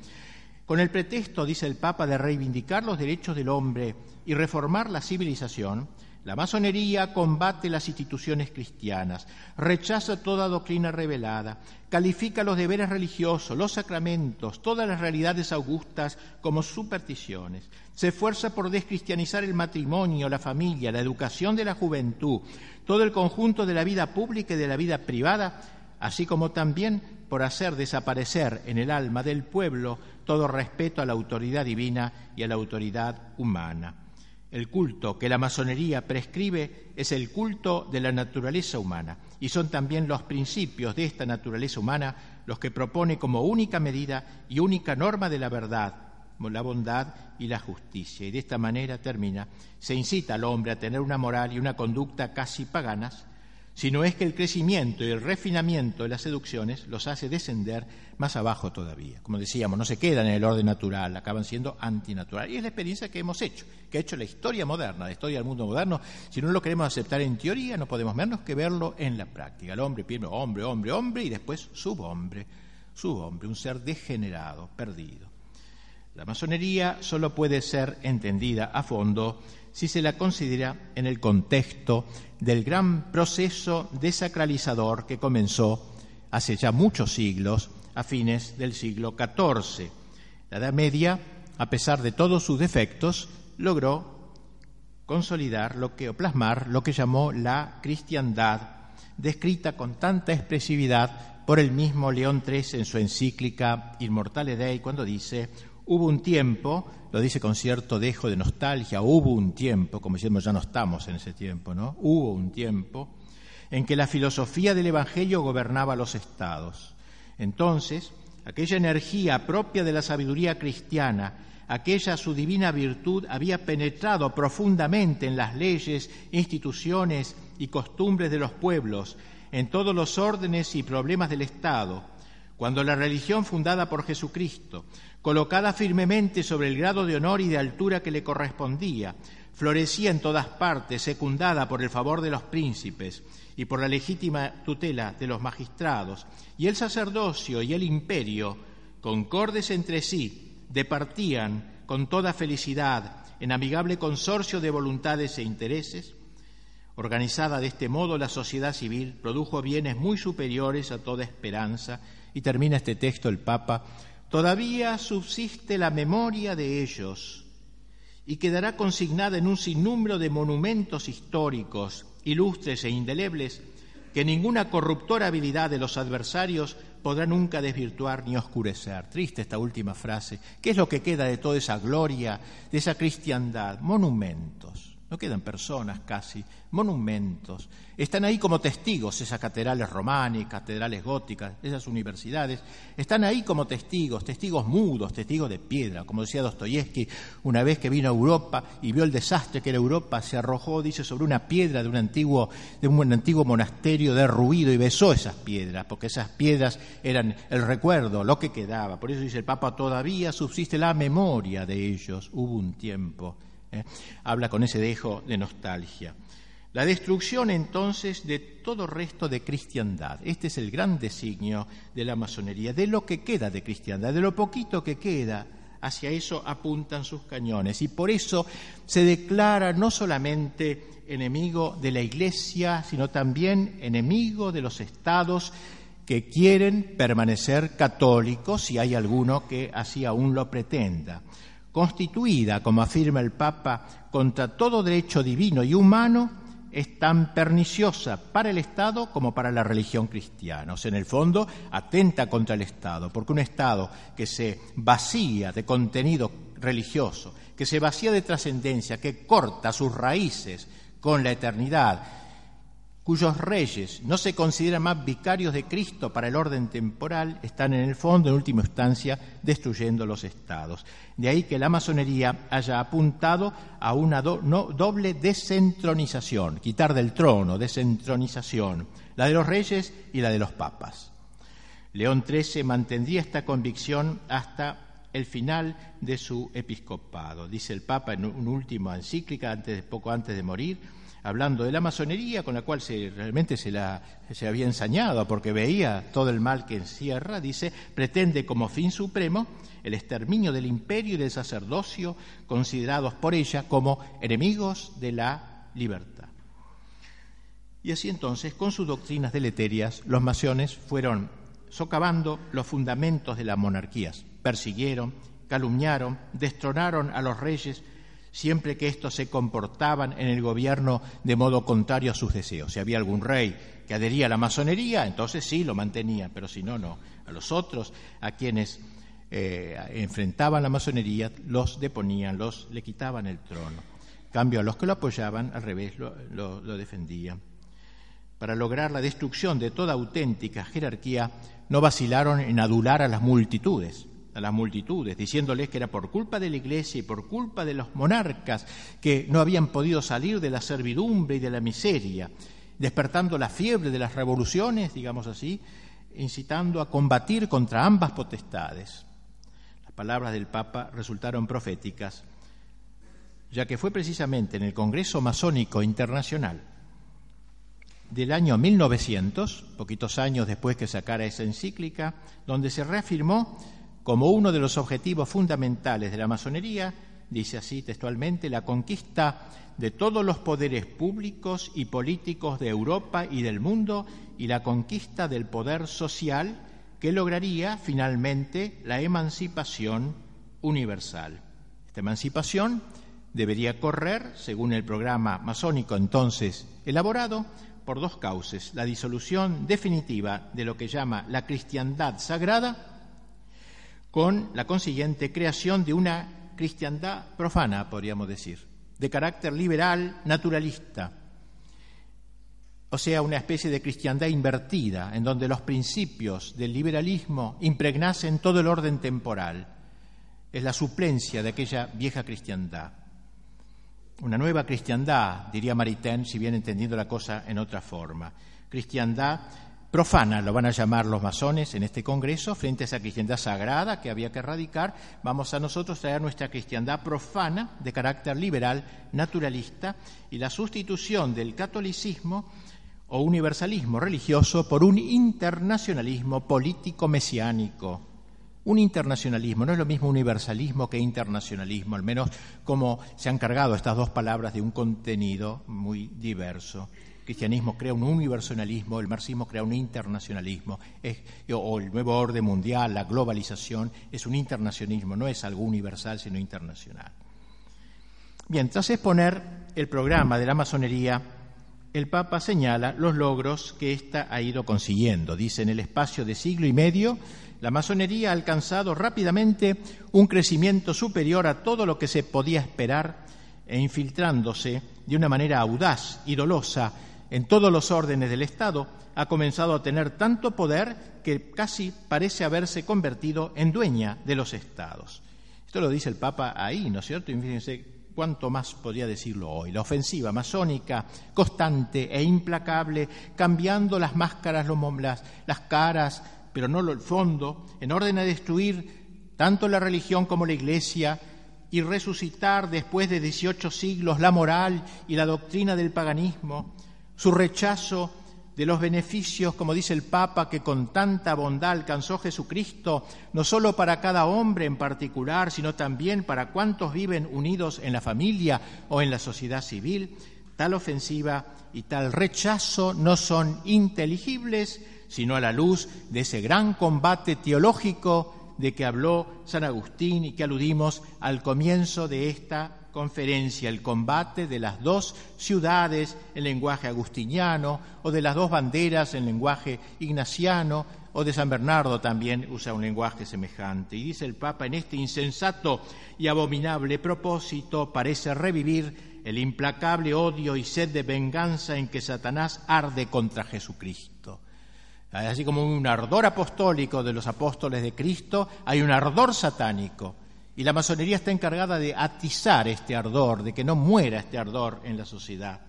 Con el pretexto, dice el Papa, de reivindicar los derechos del hombre y reformar la civilización, la masonería combate las instituciones cristianas, rechaza toda doctrina revelada, califica los deberes religiosos, los sacramentos, todas las realidades augustas como supersticiones, se esfuerza por descristianizar el matrimonio, la familia, la educación de la juventud, todo el conjunto de la vida pública y de la vida privada, así como también por hacer desaparecer en el alma del pueblo todo respeto a la autoridad divina y a la autoridad humana. El culto que la masonería prescribe es el culto de la naturaleza humana y son también los principios de esta naturaleza humana los que propone como única medida y única norma de la verdad, la bondad y la justicia. Y de esta manera termina, se incita al hombre a tener una moral y una conducta casi paganas, sino es que el crecimiento y el refinamiento de las seducciones los hace descender más abajo todavía. Como decíamos, no se quedan en el orden natural, acaban siendo antinaturales. Y es la experiencia que hemos hecho, que ha hecho la historia moderna, la historia del mundo moderno. Si no lo queremos aceptar en teoría, no podemos menos que verlo en la práctica. El hombre primero hombre, hombre, hombre, y después subhombre, subhombre, un ser degenerado, perdido. La masonería solo puede ser entendida a fondo si se la considera en el contexto del gran proceso desacralizador que comenzó hace ya muchos siglos, a fines del siglo XIV. La Edad Media, a pesar de todos sus defectos, logró consolidar lo que, o plasmar lo que llamó la cristiandad, descrita con tanta expresividad por el mismo León XIII en su encíclica Inmortale Dei, cuando dice Hubo un tiempo, lo dice con cierto dejo de nostalgia, hubo un tiempo, como decimos, ya no estamos en ese tiempo, ¿no? Hubo un tiempo en que la filosofía del Evangelio gobernaba los estados. Entonces, aquella energía propia de la sabiduría cristiana, aquella su divina virtud había penetrado profundamente en las leyes, instituciones y costumbres de los pueblos, en todos los órdenes y problemas del Estado, cuando la religión fundada por Jesucristo, colocada firmemente sobre el grado de honor y de altura que le correspondía, florecía en todas partes, secundada por el favor de los príncipes y por la legítima tutela de los magistrados, y el sacerdocio y el imperio, concordes entre sí, departían con toda felicidad, en amigable consorcio de voluntades e intereses, organizada de este modo la sociedad civil produjo bienes muy superiores a toda esperanza, y termina este texto el Papa, todavía subsiste la memoria de ellos y quedará consignada en un sinnúmero de monumentos históricos, ilustres e indelebles, que ninguna corruptora habilidad de los adversarios podrá nunca desvirtuar ni oscurecer. Triste esta última frase. ¿Qué es lo que queda de toda esa gloria, de esa cristiandad? Monumentos no quedan personas casi, monumentos. Están ahí como testigos esas catedrales románicas, catedrales góticas, esas universidades. Están ahí como testigos, testigos mudos, testigos de piedra. Como decía Dostoyevsky, una vez que vino a Europa y vio el desastre que era Europa, se arrojó, dice, sobre una piedra de un antiguo, de un antiguo monasterio derruido y besó esas piedras, porque esas piedras eran el recuerdo, lo que quedaba. Por eso dice el Papa, todavía subsiste la memoria de ellos. Hubo un tiempo ¿eh? Habla con ese dejo de nostalgia. La destrucción entonces de todo resto de cristiandad. Este es el gran designio de la masonería, de lo que queda de cristiandad, de lo poquito que queda. Hacia eso apuntan sus cañones. Y por eso se declara no solamente enemigo de la Iglesia, sino también enemigo de los estados que quieren permanecer católicos, si hay alguno que así aún lo pretenda constituida, como afirma el Papa, contra todo derecho divino y humano, es tan perniciosa para el Estado como para la religión cristiana. O sea, en el fondo, atenta contra el Estado, porque un Estado que se vacía de contenido religioso, que se vacía de trascendencia, que corta sus raíces con la eternidad, cuyos reyes no se consideran más vicarios de Cristo para el orden temporal, están en el fondo, en última instancia, destruyendo los estados. De ahí que la masonería haya apuntado a una doble descentronización, quitar del trono, descentronización, la de los reyes y la de los papas. León XIII mantendría esta convicción hasta el final de su episcopado. Dice el Papa en una última encíclica, antes, poco antes de morir, hablando de la masonería, con la cual se, realmente se, la, se había ensañado porque veía todo el mal que encierra, dice, pretende como fin supremo el exterminio del imperio y del sacerdocio, considerados por ella como enemigos de la libertad. Y así entonces, con sus doctrinas deleterias, los masones fueron socavando los fundamentos de las monarquías, persiguieron, calumniaron, destronaron a los reyes, siempre que estos se comportaban en el gobierno de modo contrario a sus deseos. Si había algún rey que adhería a la masonería, entonces sí lo mantenía, pero si no, no. A los otros, a quienes eh, enfrentaban la masonería, los deponían, los le quitaban el trono. cambio, a los que lo apoyaban, al revés, lo defendían. Para lograr la destrucción de toda auténtica jerarquía, no vacilaron en adular a las multitudes a las multitudes, diciéndoles que era por culpa de la Iglesia y por culpa de los monarcas que no habían podido salir de la servidumbre y de la miseria, despertando la fiebre de las revoluciones, digamos así, incitando a combatir contra ambas potestades. Las palabras del Papa resultaron proféticas, ya que fue precisamente en el Congreso Masónico Internacional del año 1900, poquitos años después que sacara esa encíclica, donde se reafirmó como uno de los objetivos fundamentales de la masonería, dice así textualmente, la conquista de todos los poderes públicos y políticos de Europa y del mundo y la conquista del poder social que lograría finalmente la emancipación universal. Esta emancipación debería correr, según el programa masónico entonces elaborado, por dos causas, la disolución definitiva de lo que llama la cristiandad sagrada con la consiguiente creación de una cristiandad profana, podríamos decir, de carácter liberal, naturalista, o sea, una especie de cristiandad invertida, en donde los principios del liberalismo impregnasen todo el orden temporal. Es la suplencia de aquella vieja cristiandad. Una nueva cristiandad, diría Maritain, si bien entendiendo la cosa en otra forma. Cristiandad profana, lo van a llamar los masones en este Congreso, frente a esa cristiandad sagrada que había que erradicar, vamos a nosotros traer nuestra cristiandad profana de carácter liberal, naturalista, y la sustitución del catolicismo o universalismo religioso por un internacionalismo político mesiánico, un internacionalismo. No es lo mismo universalismo que internacionalismo, al menos como se han cargado estas dos palabras de un contenido muy diverso. El cristianismo crea un universalismo, el marxismo crea un internacionalismo, o el nuevo orden mundial, la globalización, es un internacionalismo, no es algo universal, sino internacional. Bien, tras exponer el programa de la masonería, el Papa señala los logros que ésta ha ido consiguiendo. Dice, en el espacio de siglo y medio, la masonería ha alcanzado rápidamente un crecimiento superior a todo lo que se podía esperar e infiltrándose de una manera audaz y dolosa en todos los órdenes del Estado, ha comenzado a tener tanto poder que casi parece haberse convertido en dueña de los Estados. Esto lo dice el Papa ahí, ¿no es cierto? Y fíjense cuánto más podría decirlo hoy. La ofensiva masónica, constante e implacable, cambiando las máscaras, las, las caras, pero no el fondo, en orden a destruir tanto la religión como la Iglesia y resucitar después de 18 siglos la moral y la doctrina del paganismo, su rechazo de los beneficios, como dice el Papa, que con tanta bondad alcanzó Jesucristo, no solo para cada hombre en particular, sino también para cuantos viven unidos en la familia o en la sociedad civil, tal ofensiva y tal rechazo no son inteligibles, sino a la luz de ese gran combate teológico de que habló San Agustín y que aludimos al comienzo de esta conferencia el combate de las dos ciudades en lenguaje agustiniano o de las dos banderas en lenguaje ignaciano o de San Bernardo también usa un lenguaje semejante. Y dice el Papa, en este insensato y abominable propósito parece revivir el implacable odio y sed de venganza en que Satanás arde contra Jesucristo. Así como un ardor apostólico de los apóstoles de Cristo, hay un ardor satánico y la masonería está encargada de atizar este ardor, de que no muera este ardor en la sociedad.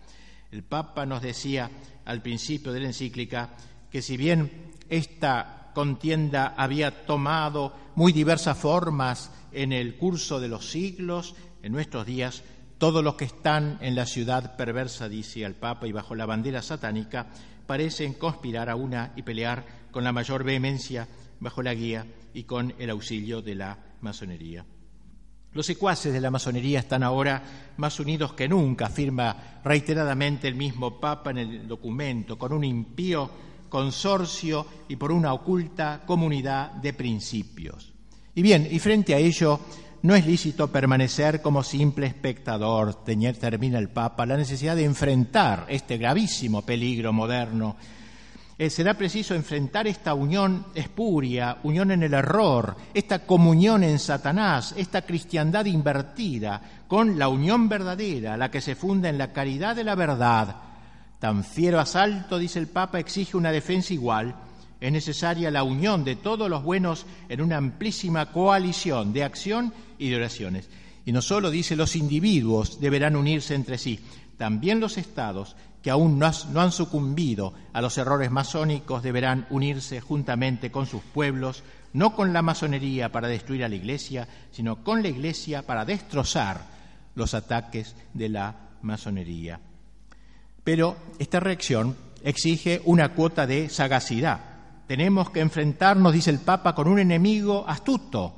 El Papa nos decía al principio de la encíclica que si bien esta contienda había tomado muy diversas formas en el curso de los siglos, en nuestros días todos los que están en la ciudad perversa, dice el Papa, y bajo la bandera satánica, parecen conspirar a una y pelear con la mayor vehemencia bajo la guía y con el auxilio de la masonería. Los secuaces de la masonería están ahora más unidos que nunca, afirma reiteradamente el mismo Papa en el documento, con un impío consorcio y por una oculta comunidad de principios. Y bien, y frente a ello, no es lícito permanecer como simple espectador, termina el Papa, la necesidad de enfrentar este gravísimo peligro moderno eh, será preciso enfrentar esta unión espuria, unión en el error, esta comunión en Satanás, esta cristiandad invertida, con la unión verdadera, la que se funda en la caridad de la verdad. Tan fiero asalto, dice el Papa, exige una defensa igual. Es necesaria la unión de todos los buenos en una amplísima coalición de acción y de oraciones. Y no solo dice los individuos deberán unirse entre sí, también los estados que aún no, han sucumbido a los errores masónicos deberán unirse juntamente con sus pueblos, no con la masonería para destruir a la Iglesia, sino con la Iglesia para destrozar los ataques de la masonería. Pero esta reacción exige una cuota de sagacidad. Tenemos que enfrentarnos, dice el Papa, con un enemigo astuto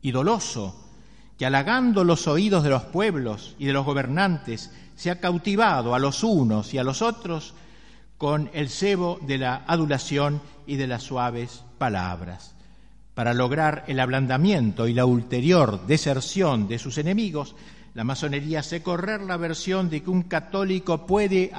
y doloso, que halagando los oídos de los pueblos y de los gobernantes, se ha cautivado a los unos y a los otros con el cebo de la adulación y de las suaves palabras. Para lograr el ablandamiento y la ulterior deserción de sus enemigos, la masonería hace correr la versión de que un católico puede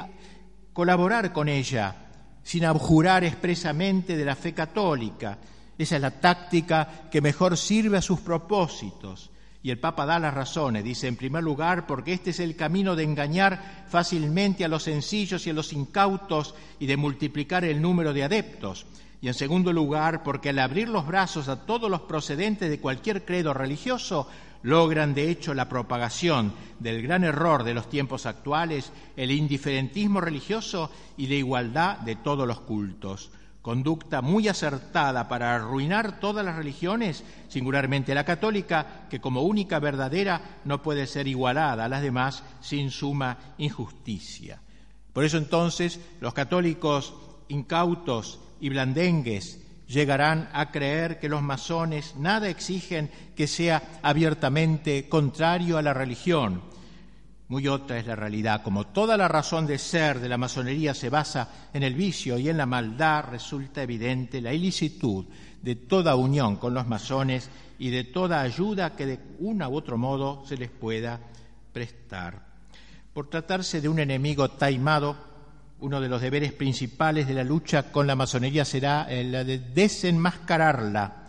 colaborar con ella sin abjurar expresamente de la fe católica. Esa es la táctica que mejor sirve a sus propósitos y el Papa da las razones. Dice, en primer lugar, porque este es el camino de engañar fácilmente a los sencillos y a los incautos y de multiplicar el número de adeptos. Y en segundo lugar, porque al abrir los brazos a todos los procedentes de cualquier credo religioso, logran de hecho la propagación del gran error de los tiempos actuales, el indiferentismo religioso y la igualdad de todos los cultos conducta muy acertada para arruinar todas las religiones, singularmente la católica, que como única verdadera no puede ser igualada a las demás sin suma injusticia. Por eso entonces los católicos incautos y blandengues llegarán a creer que los masones nada exigen que sea abiertamente contrario a la religión. Muy otra es la realidad. Como toda la razón de ser de la masonería se basa en el vicio y en la maldad, resulta evidente la ilicitud de toda unión con los masones y de toda ayuda que de una u otro modo se les pueda prestar. Por tratarse de un enemigo taimado, uno de los deberes principales de la lucha con la masonería será la de desenmascararla.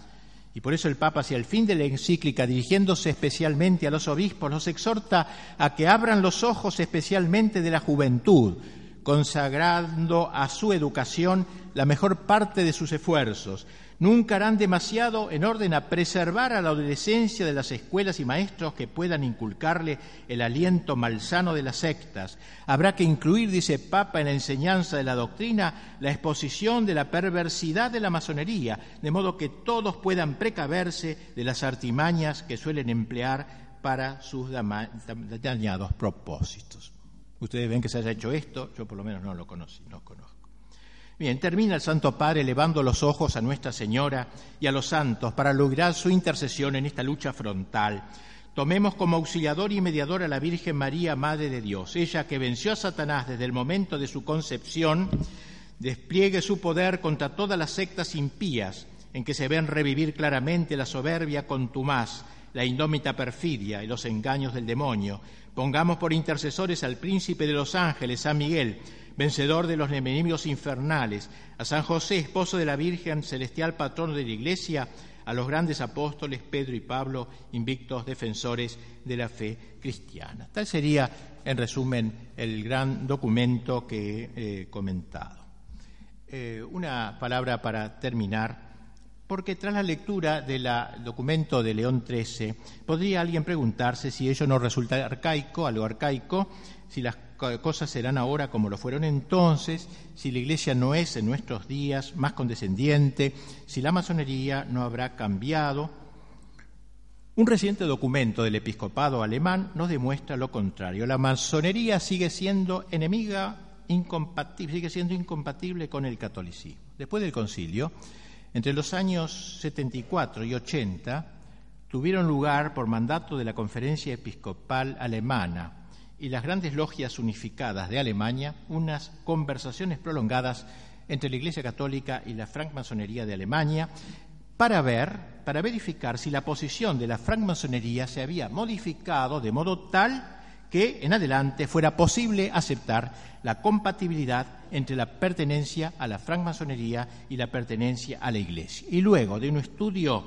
Y por eso el Papa, hacia el fin de la encíclica, dirigiéndose especialmente a los obispos, los exhorta a que abran los ojos especialmente de la juventud, consagrando a su educación la mejor parte de sus esfuerzos, Nunca harán demasiado en orden a preservar a la adolescencia de las escuelas y maestros que puedan inculcarle el aliento malsano de las sectas. Habrá que incluir, dice Papa, en la enseñanza de la doctrina la exposición de la perversidad de la masonería, de modo que todos puedan precaverse de las artimañas que suelen emplear para sus dañados propósitos. Ustedes ven que se haya hecho esto, yo por lo menos no lo conocí, no conozco. Bien, termina el Santo Padre elevando los ojos a Nuestra Señora y a los santos para lograr su intercesión en esta lucha frontal. Tomemos como auxiliador y mediador a la Virgen María, Madre de Dios, ella que venció a Satanás desde el momento de su concepción, despliegue su poder contra todas las sectas impías en que se ven revivir claramente la soberbia contumaz, la indómita perfidia y los engaños del demonio. Pongamos por intercesores al príncipe de los ángeles, San Miguel, vencedor de los enemigos infernales, a San José, esposo de la Virgen celestial, patrono de la Iglesia, a los grandes apóstoles Pedro y Pablo, invictos defensores de la fe cristiana. Tal sería, en resumen, el gran documento que he comentado. Eh, una palabra para terminar, porque tras la lectura del documento de León XIII, podría alguien preguntarse si ello no resulta arcaico, algo arcaico, si las cosas serán ahora como lo fueron entonces, si la Iglesia no es en nuestros días más condescendiente, si la masonería no habrá cambiado. Un reciente documento del episcopado alemán nos demuestra lo contrario. La masonería sigue siendo enemiga, incompatible, sigue siendo incompatible con el catolicismo. Después del concilio, entre los años 74 y 80, tuvieron lugar, por mandato de la Conferencia Episcopal Alemana, y las grandes logias unificadas de Alemania unas conversaciones prolongadas entre la Iglesia Católica y la francmasonería de Alemania para ver, para verificar si la posición de la francmasonería se había modificado de modo tal que en adelante fuera posible aceptar la compatibilidad entre la pertenencia a la francmasonería y la pertenencia a la Iglesia. Y luego de un estudio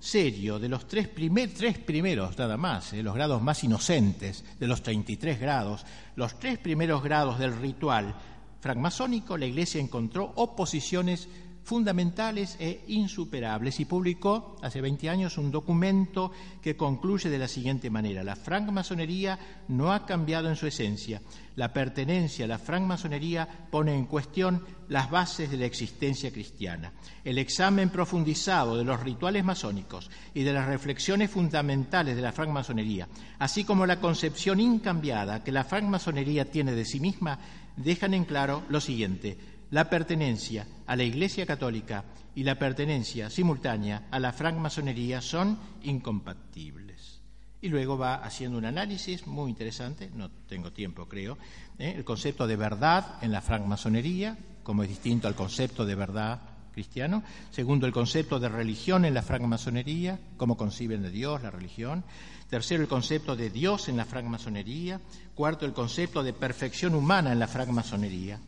serio de los tres, tres primeros, nada más, eh, los grados más inocentes de los 33 grados, los tres primeros grados del ritual francmasónico, la Iglesia encontró oposiciones fundamentales e insuperables y publicó hace 20 años un documento que concluye de la siguiente manera. La francmasonería no ha cambiado en su esencia. La pertenencia a la francmasonería pone en cuestión las bases de la existencia cristiana. El examen profundizado de los rituales masónicos y de las reflexiones fundamentales de la francmasonería, así como la concepción incambiada que la francmasonería tiene de sí misma, dejan en claro lo siguiente la pertenencia a la Iglesia Católica y la pertenencia simultánea a la francmasonería son incompatibles. Y luego va haciendo un análisis muy interesante, no tengo tiempo creo, ¿eh? el concepto de verdad en la francmasonería, como es distinto al concepto de verdad cristiano. Segundo, el concepto de religión en la francmasonería, cómo conciben de Dios la religión. Tercero, el concepto de Dios en la francmasonería. Cuarto, el concepto de perfección humana en la francmasonería.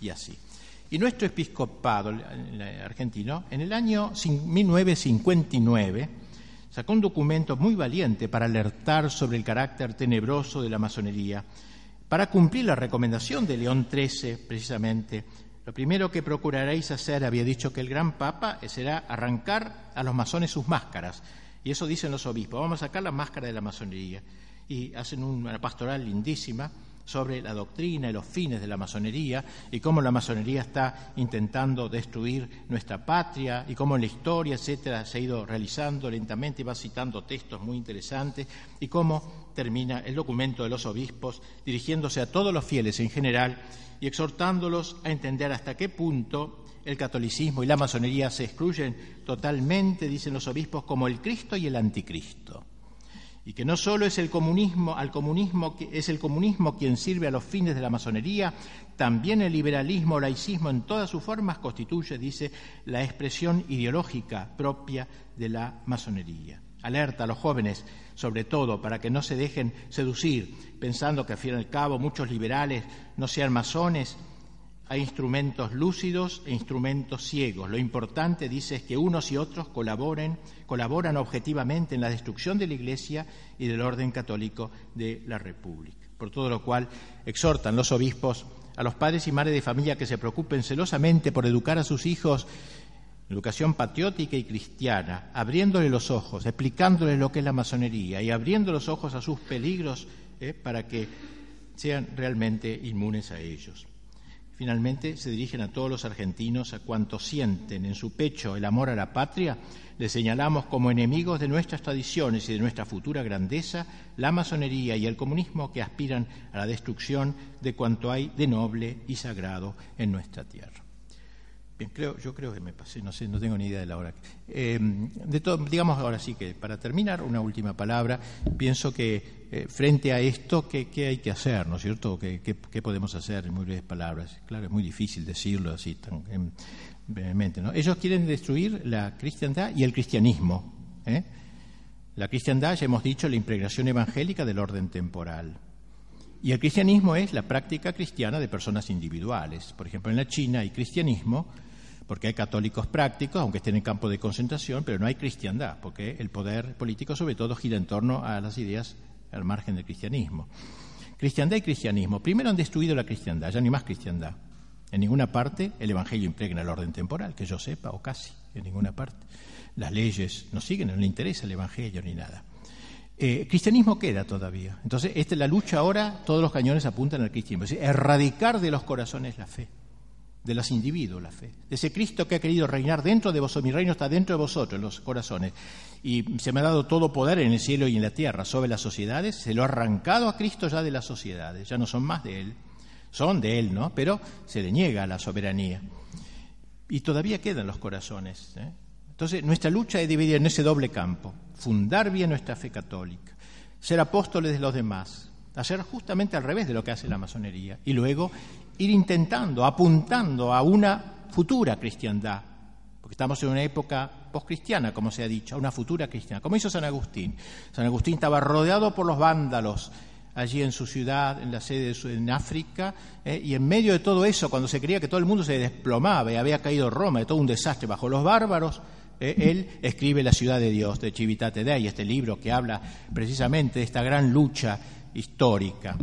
Y así. Y nuestro episcopado argentino, en el año 1959, sacó un documento muy valiente para alertar sobre el carácter tenebroso de la masonería, para cumplir la recomendación de León XIII, precisamente. Lo primero que procuraréis hacer, había dicho que el gran papa, será arrancar a los masones sus máscaras. Y eso dicen los obispos, vamos a sacar la máscara de la masonería. Y hacen una pastoral lindísima sobre la doctrina y los fines de la masonería y cómo la masonería está intentando destruir nuestra patria y cómo en la historia, etcétera, se ha ido realizando lentamente y va citando textos muy interesantes y cómo termina el documento de los obispos dirigiéndose a todos los fieles en general y exhortándolos a entender hasta qué punto el catolicismo y la masonería se excluyen totalmente, dicen los obispos, como el Cristo y el anticristo. Y que no solo es el comunismo, al comunismo es el comunismo quien sirve a los fines de la masonería, también el liberalismo o laicismo en todas sus formas constituye, dice, la expresión ideológica propia de la masonería. Alerta a los jóvenes, sobre todo, para que no se dejen seducir, pensando que al fin y al cabo muchos liberales no sean masones hay instrumentos lúcidos e instrumentos ciegos. Lo importante, dice, es que unos y otros colaboren, colaboran objetivamente en la destrucción de la Iglesia y del orden católico de la República. Por todo lo cual, exhortan los obispos a los padres y madres de familia que se preocupen celosamente por educar a sus hijos educación patriótica y cristiana, abriéndole los ojos, explicándoles lo que es la masonería y abriendo los ojos a sus peligros eh, para que sean realmente inmunes a ellos. Finalmente se dirigen a todos los argentinos, a cuantos sienten en su pecho el amor a la patria, les señalamos como enemigos de nuestras tradiciones y de nuestra futura grandeza la masonería y el comunismo que aspiran a la destrucción de cuanto hay de noble y sagrado en nuestra tierra creo, yo creo que me pasé, no sé, no tengo ni idea de la hora. Eh, de todo, digamos ahora sí que para terminar, una última palabra. Pienso que eh, frente a esto, ¿qué, hay que hacer, no es cierto? ¿Qué, podemos hacer en muy breves palabras? Claro, es muy difícil decirlo así tan brevemente. ¿no? Ellos quieren destruir la cristiandad y el cristianismo. ¿eh? La cristiandad, ya hemos dicho, la impregnación evangélica del orden temporal. Y el cristianismo es la práctica cristiana de personas individuales. Por ejemplo, en la China hay cristianismo porque hay católicos prácticos, aunque estén en campo de concentración, pero no hay cristiandad, porque el poder político sobre todo gira en torno a las ideas al margen del cristianismo. Cristiandad y cristianismo. Primero han destruido la cristiandad, ya ni más cristiandad. En ninguna parte el Evangelio impregna el orden temporal, que yo sepa, o casi, en ninguna parte. Las leyes no siguen, no le interesa el Evangelio ni nada. Eh, cristianismo queda todavía. Entonces, esta es la lucha ahora, todos los cañones apuntan al cristianismo. Es decir, erradicar de los corazones la fe de los individuos la fe, de ese Cristo que ha querido reinar dentro de vosotros, mi reino está dentro de vosotros, en los corazones, y se me ha dado todo poder en el cielo y en la tierra sobre las sociedades, se lo ha arrancado a Cristo ya de las sociedades, ya no son más de Él, son de Él, ¿no? Pero se le niega la soberanía. Y todavía quedan los corazones. ¿eh? Entonces, nuestra lucha es dividida en ese doble campo, fundar bien nuestra fe católica, ser apóstoles de los demás, hacer justamente al revés de lo que hace la masonería, y luego ir intentando, apuntando a una futura cristiandad, porque estamos en una época postcristiana, como se ha dicho, a una futura cristiana, como hizo San Agustín. San Agustín estaba rodeado por los vándalos allí en su ciudad, en la sede en África, eh, y en medio de todo eso, cuando se creía que todo el mundo se desplomaba y había caído Roma, de todo un desastre bajo los bárbaros, eh, él escribe La ciudad de Dios, de Civitate Dei, este libro que habla precisamente de esta gran lucha histórica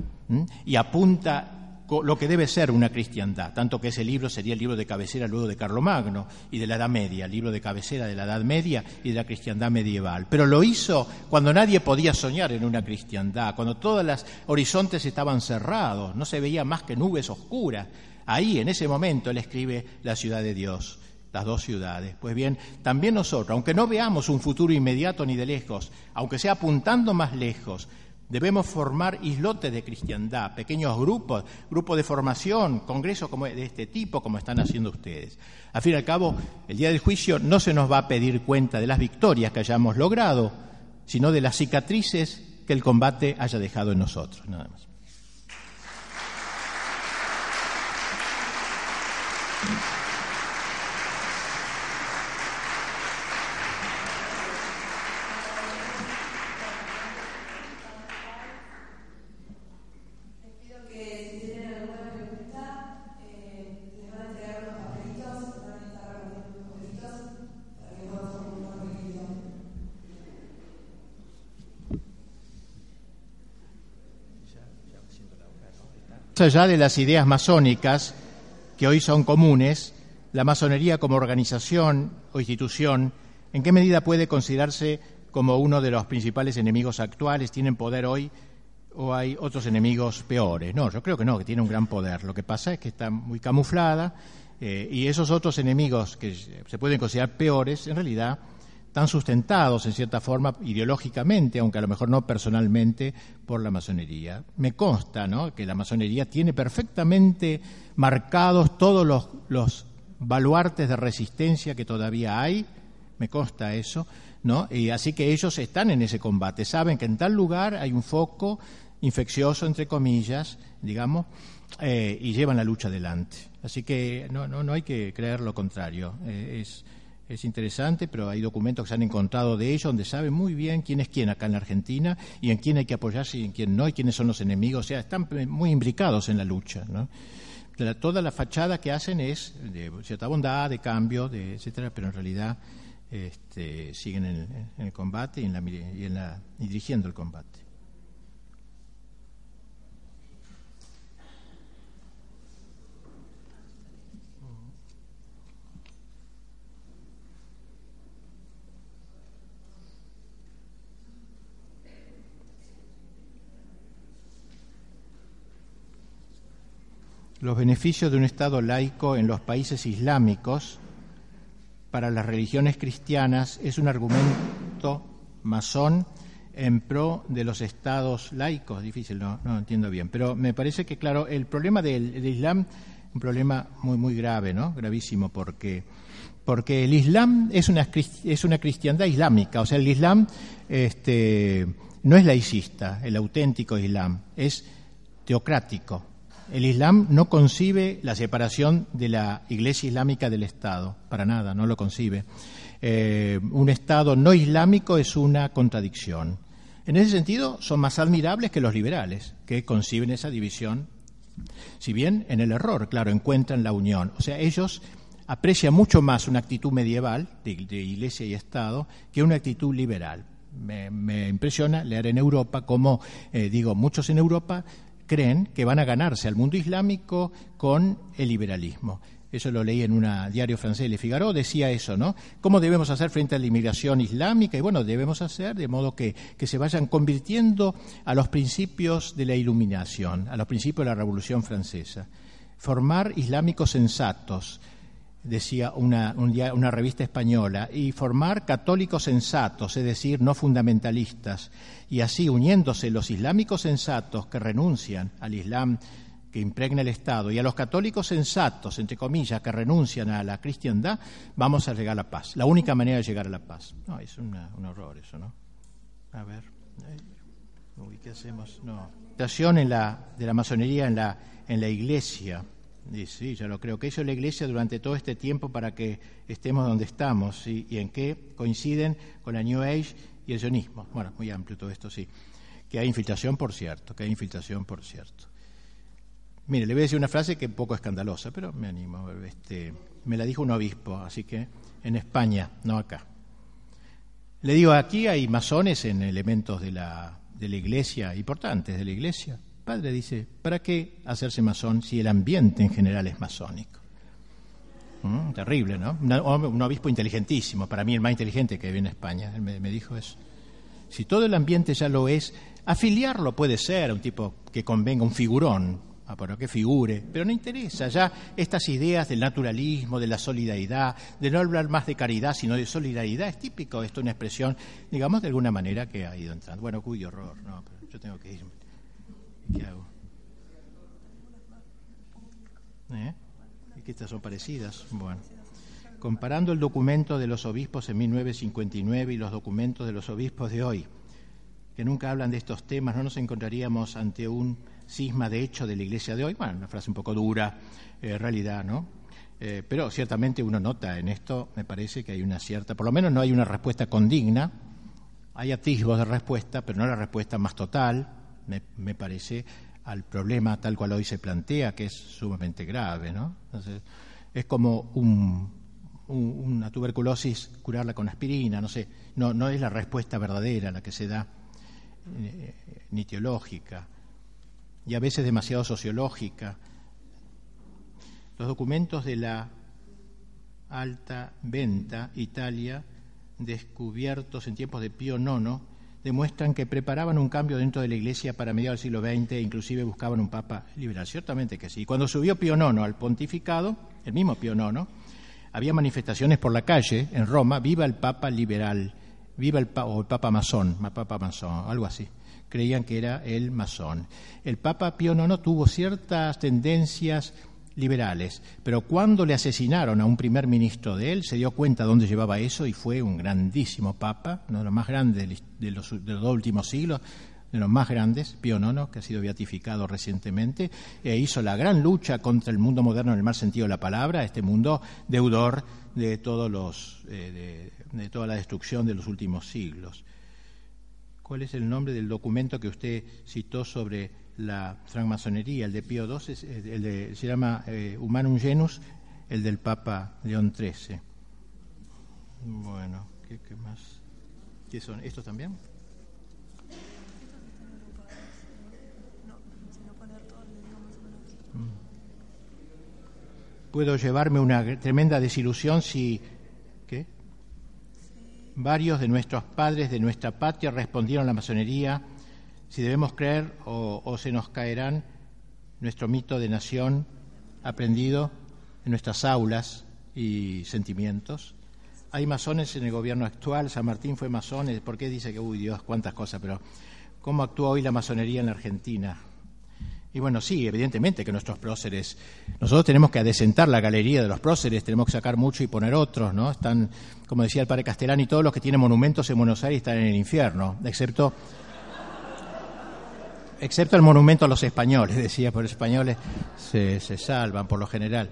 y apunta lo que debe ser una cristiandad, tanto que ese libro sería el libro de cabecera luego de Carlomagno y de la Edad Media, el libro de cabecera de la Edad Media y de la cristiandad medieval. Pero lo hizo cuando nadie podía soñar en una cristiandad, cuando todos los horizontes estaban cerrados, no se veía más que nubes oscuras. Ahí, en ese momento, él escribe la ciudad de Dios las dos ciudades. Pues bien, también nosotros, aunque no veamos un futuro inmediato ni de lejos, aunque sea apuntando más lejos, Debemos formar islotes de cristiandad, pequeños grupos, grupos de formación, congresos como de este tipo, como están haciendo ustedes. Al fin y al cabo, el día del juicio no se nos va a pedir cuenta de las victorias que hayamos logrado, sino de las cicatrices que el combate haya dejado en nosotros, nada más. Allá de las ideas masónicas, que hoy son comunes, la masonería como organización o institución, ¿en qué medida puede considerarse como uno de los principales enemigos actuales? ¿Tienen poder hoy o hay otros enemigos peores? No, yo creo que no, que tiene un gran poder. Lo que pasa es que está muy camuflada eh, y esos otros enemigos que se pueden considerar peores, en realidad están sustentados en cierta forma ideológicamente, aunque a lo mejor no personalmente, por la masonería. Me consta ¿no? que la masonería tiene perfectamente marcados todos los, baluartes de resistencia que todavía hay, me consta eso, ¿no? Y así que ellos están en ese combate, saben que en tal lugar hay un foco infeccioso, entre comillas, digamos, eh, y llevan la lucha adelante. Así que no, no, no hay que creer lo contrario. Eh, es, es interesante, pero hay documentos que se han encontrado de ellos donde saben muy bien quién es quién acá en la Argentina y en quién hay que apoyarse y en quién no, y quiénes son los enemigos. O sea, están muy imbricados en la lucha. ¿no? toda la fachada que hacen es de cierta bondad, de cambio, de, etcétera, pero en realidad este, siguen en, el combate y, en la, y, en la, y dirigiendo el combate. Los beneficios de un Estado laico en los países islámicos para las religiones cristianas es un argumento masón en pro de los estados laicos. Difícil, no, no entiendo bien. Pero me parece que, claro, el problema del, Islam es un problema muy, muy grave, ¿no? Gravísimo, porque, porque el Islam es una, es una cristiandad islámica. O sea, el Islam este, no es laicista, el auténtico Islam, es teocrático el Islam no concibe la separación de la Iglesia Islámica del Estado, para nada, no lo concibe. Eh, un Estado no islámico es una contradicción. En ese sentido, son más admirables que los liberales, que conciben esa división, si bien en el error, claro, encuentran la unión. O sea, ellos aprecian mucho más una actitud medieval de, Iglesia y Estado que una actitud liberal. Me, impresiona leer en Europa cómo, eh, digo, muchos en Europa creen que van a ganarse al mundo islámico con el liberalismo. Eso lo leí en un diario francés, Le Figaro, decía eso, ¿no? ¿Cómo debemos hacer frente a la inmigración islámica? Y bueno, debemos hacer de modo que, que se vayan convirtiendo a los principios de la iluminación, a los principios de la Revolución Francesa. Formar islámicos sensatos, decía una, una, revista española, y formar católicos sensatos, es decir, no fundamentalistas, y así uniéndose los islámicos sensatos que renuncian al Islam que impregna el Estado y a los católicos sensatos, entre comillas, que renuncian a la cristiandad, vamos a llegar a la paz. La única manera de llegar a la paz. No, es un horror eso, ¿no? A ver. Uy, ¿qué hacemos? No. En la, de la masonería en la, en la iglesia sí, yo lo creo. que hizo la Iglesia durante todo este tiempo para que estemos donde estamos? ¿Y en qué coinciden con la New Age y el sionismo? Bueno, muy amplio todo esto, sí. Que hay infiltración, por cierto, que hay infiltración, por cierto. Mire, le voy a decir una frase que es un poco escandalosa, pero me animo. Este, me la dijo un obispo, así que en España, no acá. Le digo, aquí hay masones en elementos de la, de la iglesia, importantes de la iglesia padre dice, ¿para qué hacerse masón si el ambiente en general es masónico? Mm, terrible, ¿no? Un obispo inteligentísimo, para mí el más inteligente que viene a España, él me, dijo eso. Si todo el ambiente ya lo es, afiliarlo puede ser un tipo que convenga, un figurón, ah, pero que figure, pero no interesa ya estas ideas del naturalismo, de la solidaridad, de no hablar más de caridad, sino de solidaridad, es típico esto, una expresión, digamos, de alguna manera que ha ido entrando. Bueno, cuyo horror, no, pero yo tengo que irme. ¿Qué hago? ¿Eh? ¿Y que estas son parecidas? Bueno. Comparando el documento de los obispos en 1959 y los documentos de los obispos de hoy, que nunca hablan de estos temas, no nos encontraríamos ante un cisma de hecho de la iglesia de hoy. Bueno, una frase un poco dura, eh, realidad, ¿no? Eh, pero ciertamente uno nota en esto, me parece que hay una cierta, por lo menos no hay una respuesta condigna, hay atisbos de respuesta, pero no la respuesta más total, me, parece, al problema tal cual hoy se plantea, que es sumamente grave. ¿no? es como una tuberculosis curarla con aspirina, no sé, no, no es la respuesta verdadera la que se da, eh, ni teológica, y a veces demasiado sociológica. Los documentos de la alta venta Italia, descubiertos en tiempos de Pío IX, demuestran que preparaban un cambio dentro de la Iglesia para mediados del siglo XX e inclusive buscaban un papa liberal. Ciertamente que sí. Cuando subió Pío IX al pontificado, el mismo Pío IX, había manifestaciones por la calle en Roma, viva el papa liberal, viva el, o el papa masón, papa masón, algo así. Creían que era el masón. El papa Pío IX tuvo ciertas tendencias liberales. Pero cuando le asesinaron a un primer ministro de él, se dio cuenta dónde llevaba eso y fue un grandísimo papa, uno de los más grandes de los, de dos últimos siglos, de los más grandes, Pío IX, que ha sido beatificado recientemente, e hizo la gran lucha contra el mundo moderno en el más sentido de la palabra, este mundo deudor de, todos los, eh, de, toda la destrucción de los últimos siglos. ¿Cuál es el nombre del documento que usted citó sobre la francmasonería? El de Pío II, el de, se llama eh, Humanum Genus, el del Papa León XIII. Bueno, ¿qué, qué más? ¿Qué son? ¿Estos también? puedo llevarme una tremenda desilusión si ¿qué? varios de nuestros padres de nuestra patria respondieron a la masonería, si debemos creer o, se nos caerán nuestro mito de nación aprendido en nuestras aulas y sentimientos. Hay masones en el gobierno actual, San Martín fue masón, ¿por qué dice que, uy Dios, cuántas cosas? Pero ¿cómo actúa hoy la masonería en la Argentina? Y bueno, sí, evidentemente que nuestros próceres, nosotros tenemos que adecentar la galería de los próceres, tenemos que sacar mucho y poner otros, ¿no? Están, como decía el padre Castellani, todos los que tienen monumentos en Buenos Aires están en el infierno, excepto excepto el monumento a los españoles, decía, por los españoles se, se salvan por lo general.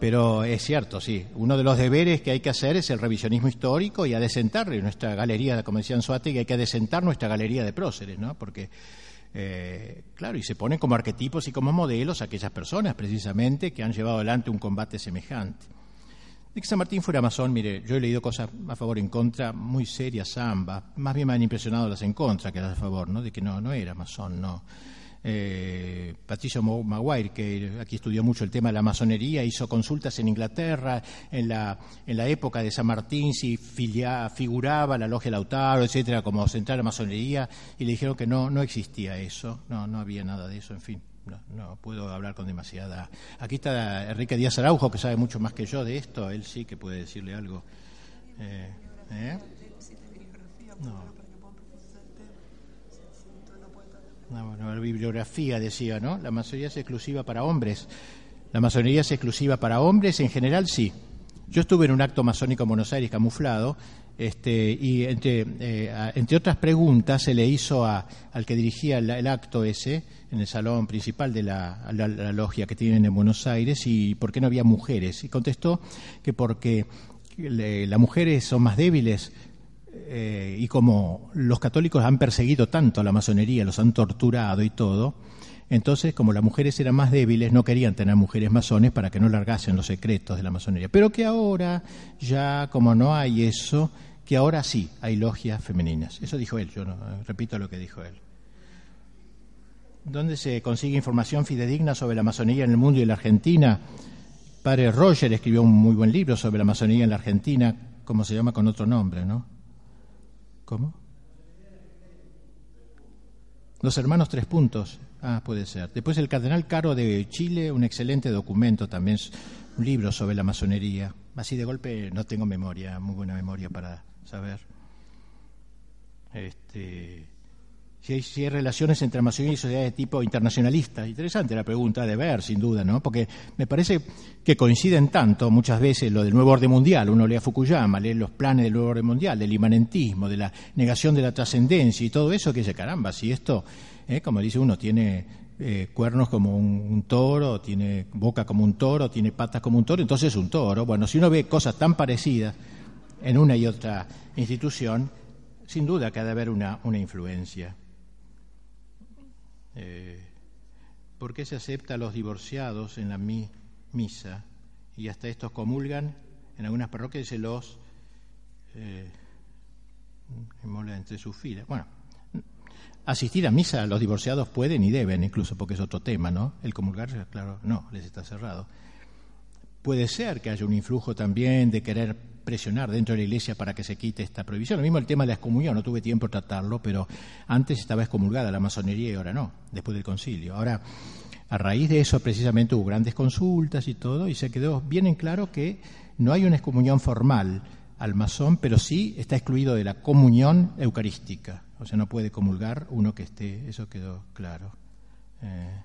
Pero es cierto, sí. Uno de los deberes que hay que hacer es el revisionismo histórico y adecentar nuestra galería, como decía que hay que adecentar nuestra galería de próceres, ¿no? Porque eh, claro, y se ponen como arquetipos y como modelos aquellas personas precisamente que han llevado adelante un combate semejante. De que San Martín fuera masón, mire, yo he leído cosas a favor y en contra muy serias ambas, más bien me han impresionado las en contra que las a favor, ¿no? De que no, no era masón, no eh, Patricio Maguire, que aquí estudió mucho el tema de la masonería, hizo consultas en Inglaterra en la, en la época de San Martín, si figuraba la logia Lautaro, etcétera, como central de masonería, y le dijeron que no, no existía eso, no, no había nada de eso, en fin. No, puedo hablar con demasiada. Aquí está Enrique Díaz Araujo, que sabe mucho más que yo de esto. Él sí que puede decirle algo. Eh, ¿eh? No. la bibliografía decía, ¿no? La masonería es exclusiva para hombres. La masonería es exclusiva para hombres, en general sí. Yo estuve en un acto masónico en Buenos Aires camuflado este, y entre, eh, entre, otras preguntas se le hizo a, al que dirigía el, acto ese en el salón principal de la, logia que tienen en Buenos Aires y por qué no había mujeres. Y contestó que porque las mujeres son más débiles eh, y como los católicos han perseguido tanto a la masonería, los han torturado y todo, entonces como las mujeres eran más débiles, no querían tener mujeres masones para que no largasen los secretos de la masonería. Pero que ahora, ya como no hay eso, que ahora sí hay logias femeninas. Eso dijo él, yo no, repito lo que dijo él. ¿Dónde se consigue información fidedigna sobre la masonería en el mundo y en la Argentina? Padre Roger escribió un muy buen libro sobre la masonería en la Argentina, como se llama con otro nombre, ¿no? ¿Cómo? Los hermanos tres puntos. Ah, puede ser. Después el Cardenal Caro de Chile, un excelente documento también, un libro sobre la masonería. Así de golpe no tengo memoria, muy buena memoria para saber. Este, si hay, relaciones entre masonería y sociedades de tipo internacionalista. Interesante la pregunta de ver, sin duda, ¿no? Porque me parece que coinciden tanto muchas veces lo del nuevo orden mundial. Uno lee a Fukuyama, lee los planes del nuevo orden mundial, del imanentismo, de la negación de la trascendencia y todo eso, que dice, caramba, si esto, ¿eh? como dice uno, tiene eh, cuernos como un, toro, tiene boca como un toro, tiene patas como un toro, entonces es un toro. Bueno, si uno ve cosas tan parecidas en una y otra institución, sin duda que ha de haber una influencia. Eh, ¿Por qué se acepta a los divorciados en la misa y hasta estos comulgan? En algunas parroquias se los eh, entre sus filas. Bueno, asistir a misa los divorciados pueden y deben, incluso porque es otro tema, ¿no? El comulgar, claro, no, les está cerrado. Puede ser que haya un influjo también de querer presionar dentro de la Iglesia para que se quite esta prohibición. Lo mismo el tema de la excomunión, no tuve tiempo de tratarlo, pero antes estaba excomulgada la masonería y ahora no, después del concilio. Ahora, a raíz de eso precisamente hubo grandes consultas y todo, y se quedó bien en claro que no hay una excomunión formal al masón, pero sí está excluido de la comunión eucarística. O sea, no puede comulgar uno que esté, eso quedó claro. Eh,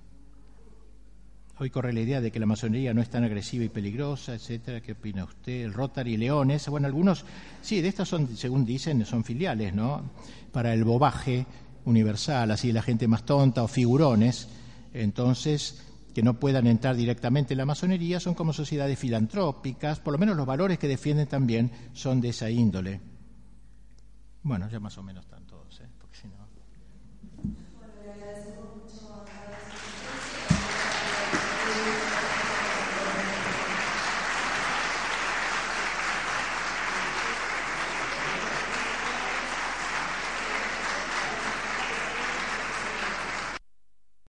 hoy corre la idea de que la masonería no es tan agresiva y peligrosa, etcétera. ¿Qué opina usted? El Rotary Leones, bueno, algunos, sí, de estas son, según dicen, son filiales, ¿no? Para el bobaje universal, así la gente más tonta o figurones, entonces que no puedan entrar directamente en la masonería son como sociedades filantrópicas, por lo menos los valores que defienden también son de esa índole. Bueno, ya más o menos están